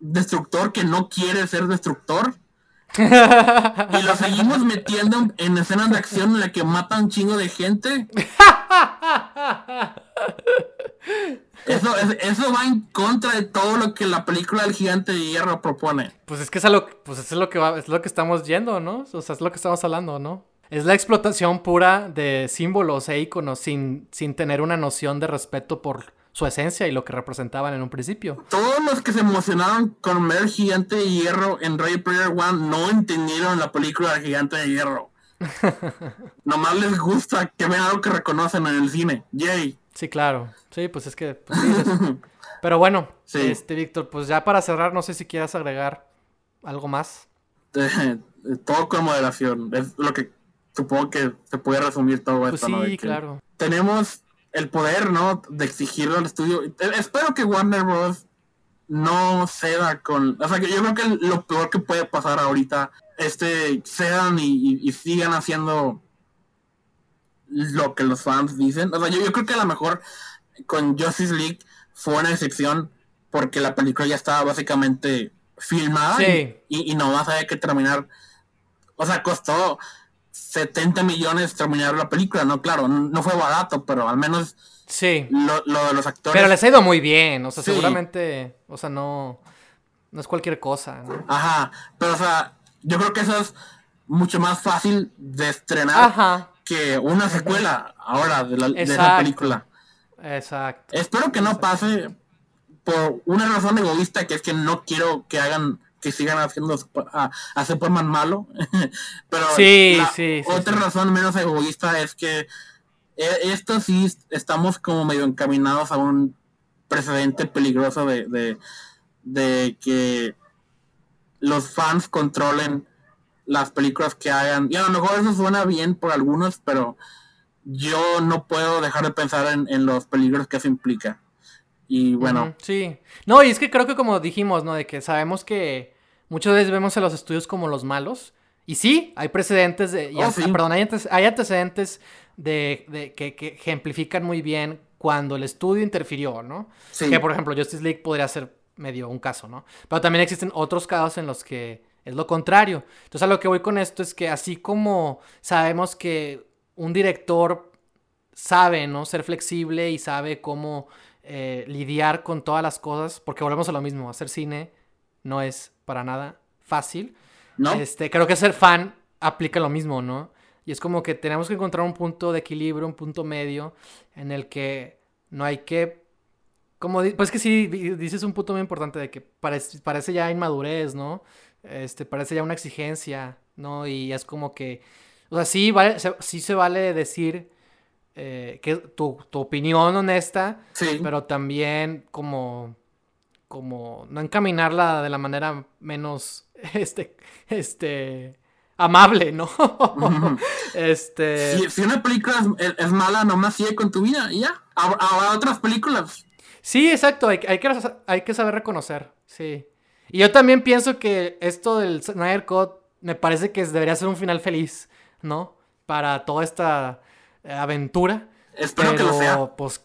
destructor que no quiere ser destructor. [LAUGHS] y lo seguimos metiendo en escenas de acción en la que matan un chingo de gente. [LAUGHS] Eso, eso va en contra de todo lo que la película del gigante de hierro propone. Pues es que es lo, pues es lo que va, es lo que estamos yendo, ¿no? O sea, es lo que estamos hablando, ¿no? Es la explotación pura de símbolos e iconos sin, sin tener una noción de respeto por su esencia y lo que representaban en un principio. Todos los que se emocionaron con ver Gigante de Hierro en Ray Player One no entendieron la película Gigante de Hierro. [LAUGHS] Nomás les gusta que vean algo que reconocen en el cine. Yay. Sí, claro. Sí, pues es que. Pues [LAUGHS] Pero bueno, este Víctor, pues ya para cerrar, no sé si quieras agregar algo más. [LAUGHS] todo con moderación. Es lo que supongo que se puede resumir todo pues esto. Sí, claro. Tenemos el poder, ¿no? De exigirlo al estudio. Eh, espero que Warner Bros. no ceda con. O sea, que yo creo que lo peor que puede pasar ahorita, este, cedan y, sigan haciendo lo que los fans dicen. O sea, yo, creo que a lo mejor con Justice League fue una excepción porque la película ya estaba básicamente filmada y, y, no vas a ver que terminar. O sea, costó 70 millones terminar la película, ¿no? Claro, no fue barato, pero al menos sí. lo, de los actores. Pero les ha ido muy bien, o sea, seguramente, o sea, no, no es cualquier cosa, ¿no? Ajá, pero o sea, yo creo que eso es mucho más fácil de estrenar que una secuela ahora de la, de la película. Exacto. Espero que no pase por una razón egoísta, que es que no quiero que hagan que sigan haciendo a, a Superman malo. [LAUGHS] Pero sí, otra razón menos egoísta es que e, esto sí estamos como medio encaminados a un precedente peligroso de, de, que los fans controlen las películas que hagan. Y a lo mejor eso suena bien por algunos, pero yo no puedo dejar de pensar en, en los peligros que eso implica. Y bueno. sí. No, y es que creo que como dijimos, ¿no? De que sabemos que muchas veces vemos a los estudios como los malos. Y sí, hay precedentes de. Oh, perdón, hay, antecedentes de, que, ejemplifican muy bien cuando el estudio interfirió, ¿no? Sí. Que por ejemplo, Justice League podría ser medio un caso, ¿no? Pero también existen otros casos en los que es lo contrario. Entonces, a lo que voy con esto es que así como sabemos que un director sabe, ¿no? Ser flexible y sabe cómo eh, lidiar con todas las cosas, porque volvemos a lo mismo, hacer cine no es para nada fácil. ¿No? Este, creo que ser fan aplica lo mismo, ¿no? Y es como que tenemos que encontrar un punto de equilibrio, un punto medio en el que no hay que... Como, pues que sí, dices un punto muy importante de que parece, parece ya inmadurez, ¿no? Este, parece ya una exigencia, ¿no? Y es como que... O sea, sí, vale, sí se vale decir eh, que tu, opinión honesta, pero también como, como no encaminarla de la manera menos, [LAUGHS] este, este, amable, ¿no? [LAUGHS] este... Si, una película es, mala, nomás sigue con tu vida y ya. Habrá otras películas. Sí, exacto, hay, hay, que, hay que saber reconocer, sí. Y yo también pienso que esto del Snyder Cut me parece que debería ser un final feliz, ¿no? Para toda esta eh, aventura. Espero que lo sea. Pues,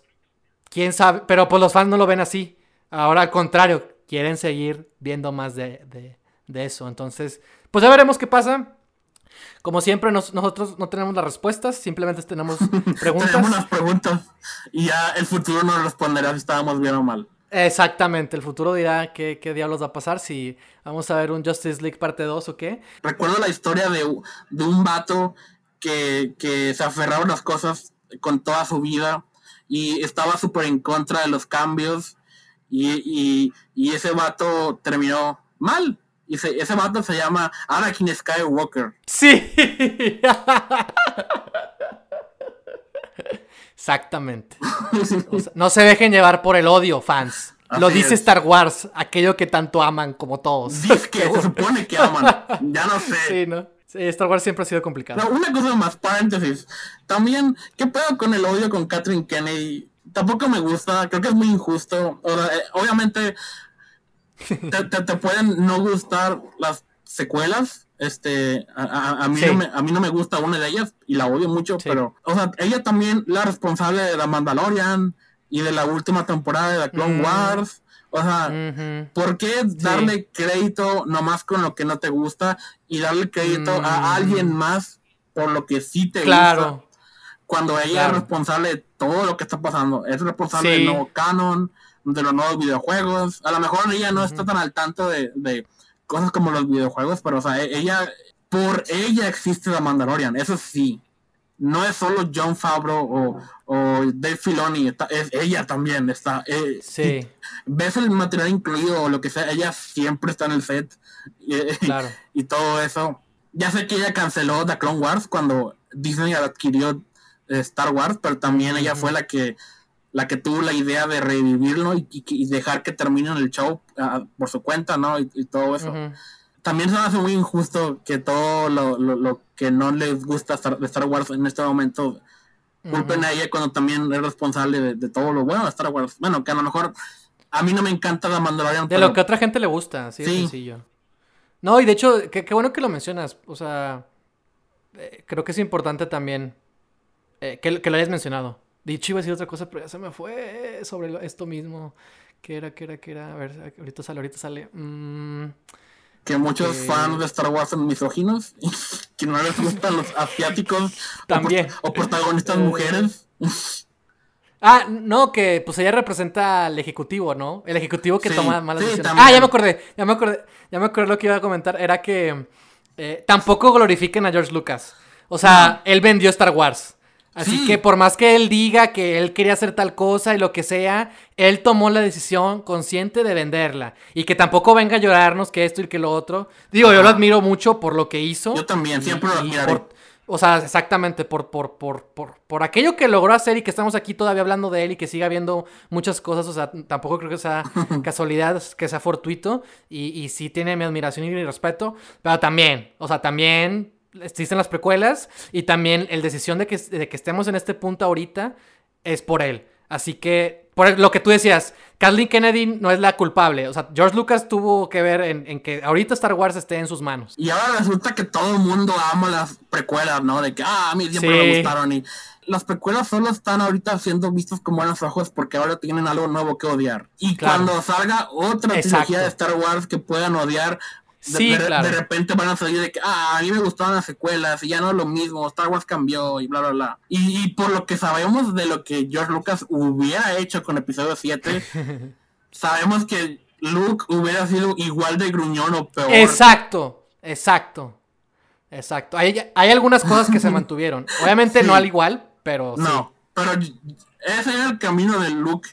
quién sabe, pero pues los fans no lo ven así. Ahora al contrario, quieren seguir viendo más de, eso. Entonces, pues ya veremos qué pasa. Como siempre, nosotros no tenemos las respuestas, simplemente tenemos [LAUGHS] preguntas. tenemos las preguntas y ya el futuro nos responderá si estábamos bien o mal. Exactamente, el futuro dirá qué, qué, diablos va a pasar, si vamos a ver un Justice League parte 2 o qué. Recuerdo la historia de, de un vato que, que se aferraba a las cosas con toda su vida y estaba súper en contra de los cambios y, ese vato terminó mal. Y ese vato se llama Anakin Skywalker. Sí. [LAUGHS] Exactamente. no se dejen llevar por el odio, fans. Lo dice Star Wars, aquello que tanto aman como todos. Dice que se supone que aman. Ya no sé. Sí, ¿no? Star Wars siempre ha sido complicado. una cosa más, paréntesis. También, ¿qué pedo con el odio con Catherine Kennedy? Tampoco me gusta, creo que es muy injusto. Eh, obviamente, te, pueden no gustar las secuelas. Este, a, mí no me, a mí no me gusta una de ellas y la odio mucho, pero, o sea, ella también la responsable de la Mandalorian y de la última temporada de la Clone mm. Wars. O sea, ¿por qué darle crédito nomás con lo que no te gusta y darle crédito a mm. alguien más por lo que sí te gusta? Cuando ella es responsable de todo lo que está pasando. Es responsable del nuevo canon, de los nuevos videojuegos. A lo mejor ella no está tan al tanto de, cosas como los videojuegos, pero o sea, e-, ella, por ella existe la Mandalorian, eso sí no es solo John Favreau o, o Dave Filoni, es ella también está. Eh, sí. Ves el material incluido o lo que sea, ella siempre está en el set y, todo eso. Ya sé que ella canceló The Clone Wars cuando Disney adquirió eh, Star Wars, pero también ella fue la que la que tuvo la idea de revivirlo y, dejar que termine el show ah, por su cuenta, ¿no? Y, todo eso también se me hace muy injusto que todo lo, que no les gusta de Star Wars en este momento culpen a ella cuando también es responsable de, todo lo bueno de Star Wars. Bueno, que a lo mejor a mí no me encanta la Mandalorian. De lo que a otra gente le gusta, sí, sencillo. No, y de hecho, qué bueno que lo mencionas. O sea, eh, creo que es importante también eh, que, lo hayas mencionado. Dicho iba a decir otra cosa, pero ya se me fue sobre esto mismo. ¿Qué era, qué era, qué era? A ver, ahorita sale, ahorita sale. Mmm que muchos fans de Star Wars son misóginos, [LAUGHS] que no les gustan los asiáticos También. O, protagonistas [LAUGHS] mujeres. Ah, no, que pues ella representa al ejecutivo, ¿no? El ejecutivo que toma malas decisiones. Ah, ya me acordé, ya me acordé, ya me acordé lo que iba a comentar. Era que eh, tampoco glorifiquen a George Lucas. O sea, él vendió Star Wars. Así que por más que él diga que él quería hacer tal cosa y lo que sea, él tomó la decisión consciente de venderla. Y que tampoco venga a llorarnos que esto y que lo otro. Digo, yo lo admiro mucho por lo que hizo. Yo también, siempre lo admiraré. o sea, exactamente, por, por, por, por, por aquello que logró hacer y que estamos aquí todavía hablando de él y que siga viendo muchas cosas. O sea, tampoco creo que sea [LAUGHS] casualidad, que sea fortuito. Y, y sí tiene mi admiración y mi respeto. Pero también, o sea, también existen las precuelas y también el decisión de que, de que estemos en este punto ahorita es por él. Así que, por lo que tú decías, Kathleen Kennedy no es la culpable. O sea, George Lucas tuvo que ver en, que ahorita Star Wars esté en sus manos. Y ahora resulta que todo el mundo ama las precuelas, ¿no? De que, ah, a mí siempre me gustaron. Y las precuelas solo están ahorita siendo vistas con buenos ojos porque ahora tienen algo nuevo que odiar. Y cuando salga otra trilogía de Star Wars que puedan odiar, Sí, de, claro. de repente van a salir de que, ah, a mí me gustaban las secuelas y ya no es lo mismo, Star Wars cambió y bla, bla, bla. Y, por lo que sabemos de lo que George Lucas hubiera hecho con episodio 7, [LAUGHS] sabemos que Luke hubiera sido igual de gruñón o peor. Exacto, exacto. Exacto. Hay, hay algunas cosas que se [LAUGHS] mantuvieron. Obviamente no al igual, pero. No, pero ese era el camino de Luke.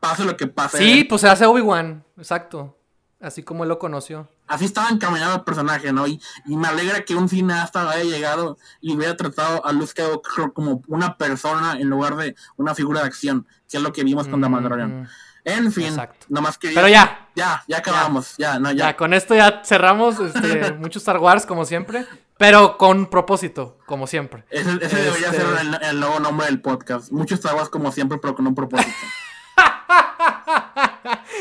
Pase lo que pase. Sí, pues se hace Obi-Wan. Exacto. Así como él lo conoció. Así estaba encaminado el personaje, ¿no? Y, me alegra que un cineasta haya llegado y hubiera tratado a Luke Skywalker como una persona en lugar de una figura de acción, que es lo que vimos con The Mandalorian. En fin, nomás que... Pero ya. Ya, ya acabamos. Ya, no, ya. ya. con esto ya cerramos este, [LAUGHS] mucho Star Wars, como siempre. Pero con propósito, como siempre. Ese, debería ser este el, nuevo nombre del podcast. Mucho Star Wars como siempre, pero con un propósito. [LAUGHS]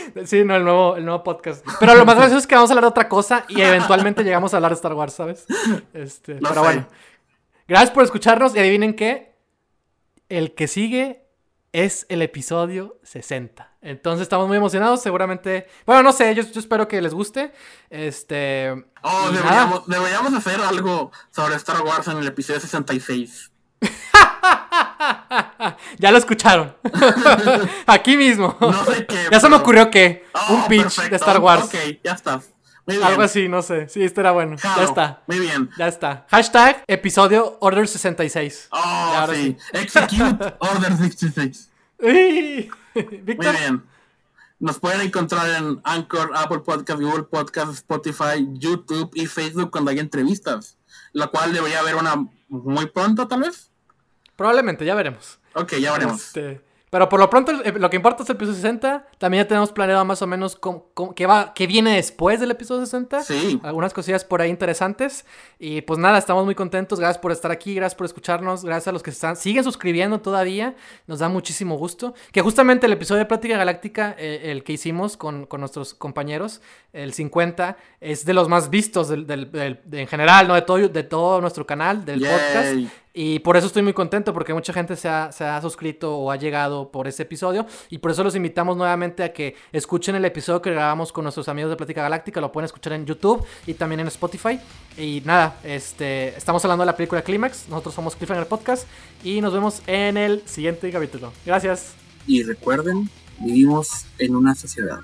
[LAUGHS] sí, no, el nuevo, el nuevo podcast. [LAUGHS] Pero lo más gracioso es que vamos a hablar de otra cosa y eventualmente [LAUGHS] llegamos a hablar de Star Wars, ¿sabes? Este, pero bueno. Gracias por escucharnos y adivinen qué. El que sigue es el episodio 60. Entonces estamos muy emocionados, seguramente. Bueno, no sé, yo, espero que les guste. Este. Oh, deberíamos, hacer algo sobre Star Wars en el episodio 66. [LAUGHS] ya lo escucharon. [LAUGHS] Aquí mismo. No sé qué. ya se me ocurrió que oh, un pitch de Star Wars. Ok, ya está. Algo así, no sé. Sí, esto era bueno. ya está. Muy bien. Ya está. Hashtag episodio Order 66. Oh, sí. Execute [LAUGHS] Order 66. Muy bien. Nos pueden encontrar en Anchor, Apple Podcast, Google Podcast, Spotify, YouTube y Facebook cuando hay entrevistas. La cual debería haber una muy pronto, tal vez. Probablemente, ya veremos. Ok, ya veremos. Este, pero por lo pronto, lo que importa es el episodio 60. También ya tenemos planeado más o menos qué, va, qué viene después del episodio 60. Sí. Algunas cosillas por ahí interesantes. Y pues nada, estamos muy contentos. Gracias por estar aquí, gracias por escucharnos, gracias a los que están, siguen suscribiendo todavía. Nos da muchísimo gusto. Que justamente el episodio de Plática Galáctica, eh, el que hicimos con, nuestros compañeros, el 50, es de los más vistos en general, ¿no? De todo, de todo nuestro canal, del podcast. Y por eso estoy muy contento, porque mucha gente se ha, se ha, suscrito o ha llegado por ese episodio. Y por eso los invitamos nuevamente a que escuchen el episodio que grabamos con nuestros amigos de Plática Galáctica. Lo pueden escuchar en YouTube y también en Spotify. Y nada, este, estamos hablando de la película Clímax. Nosotros somos Cliffhanger Podcast. Y nos vemos en el siguiente capítulo. Gracias. Y recuerden, vivimos en una sociedad.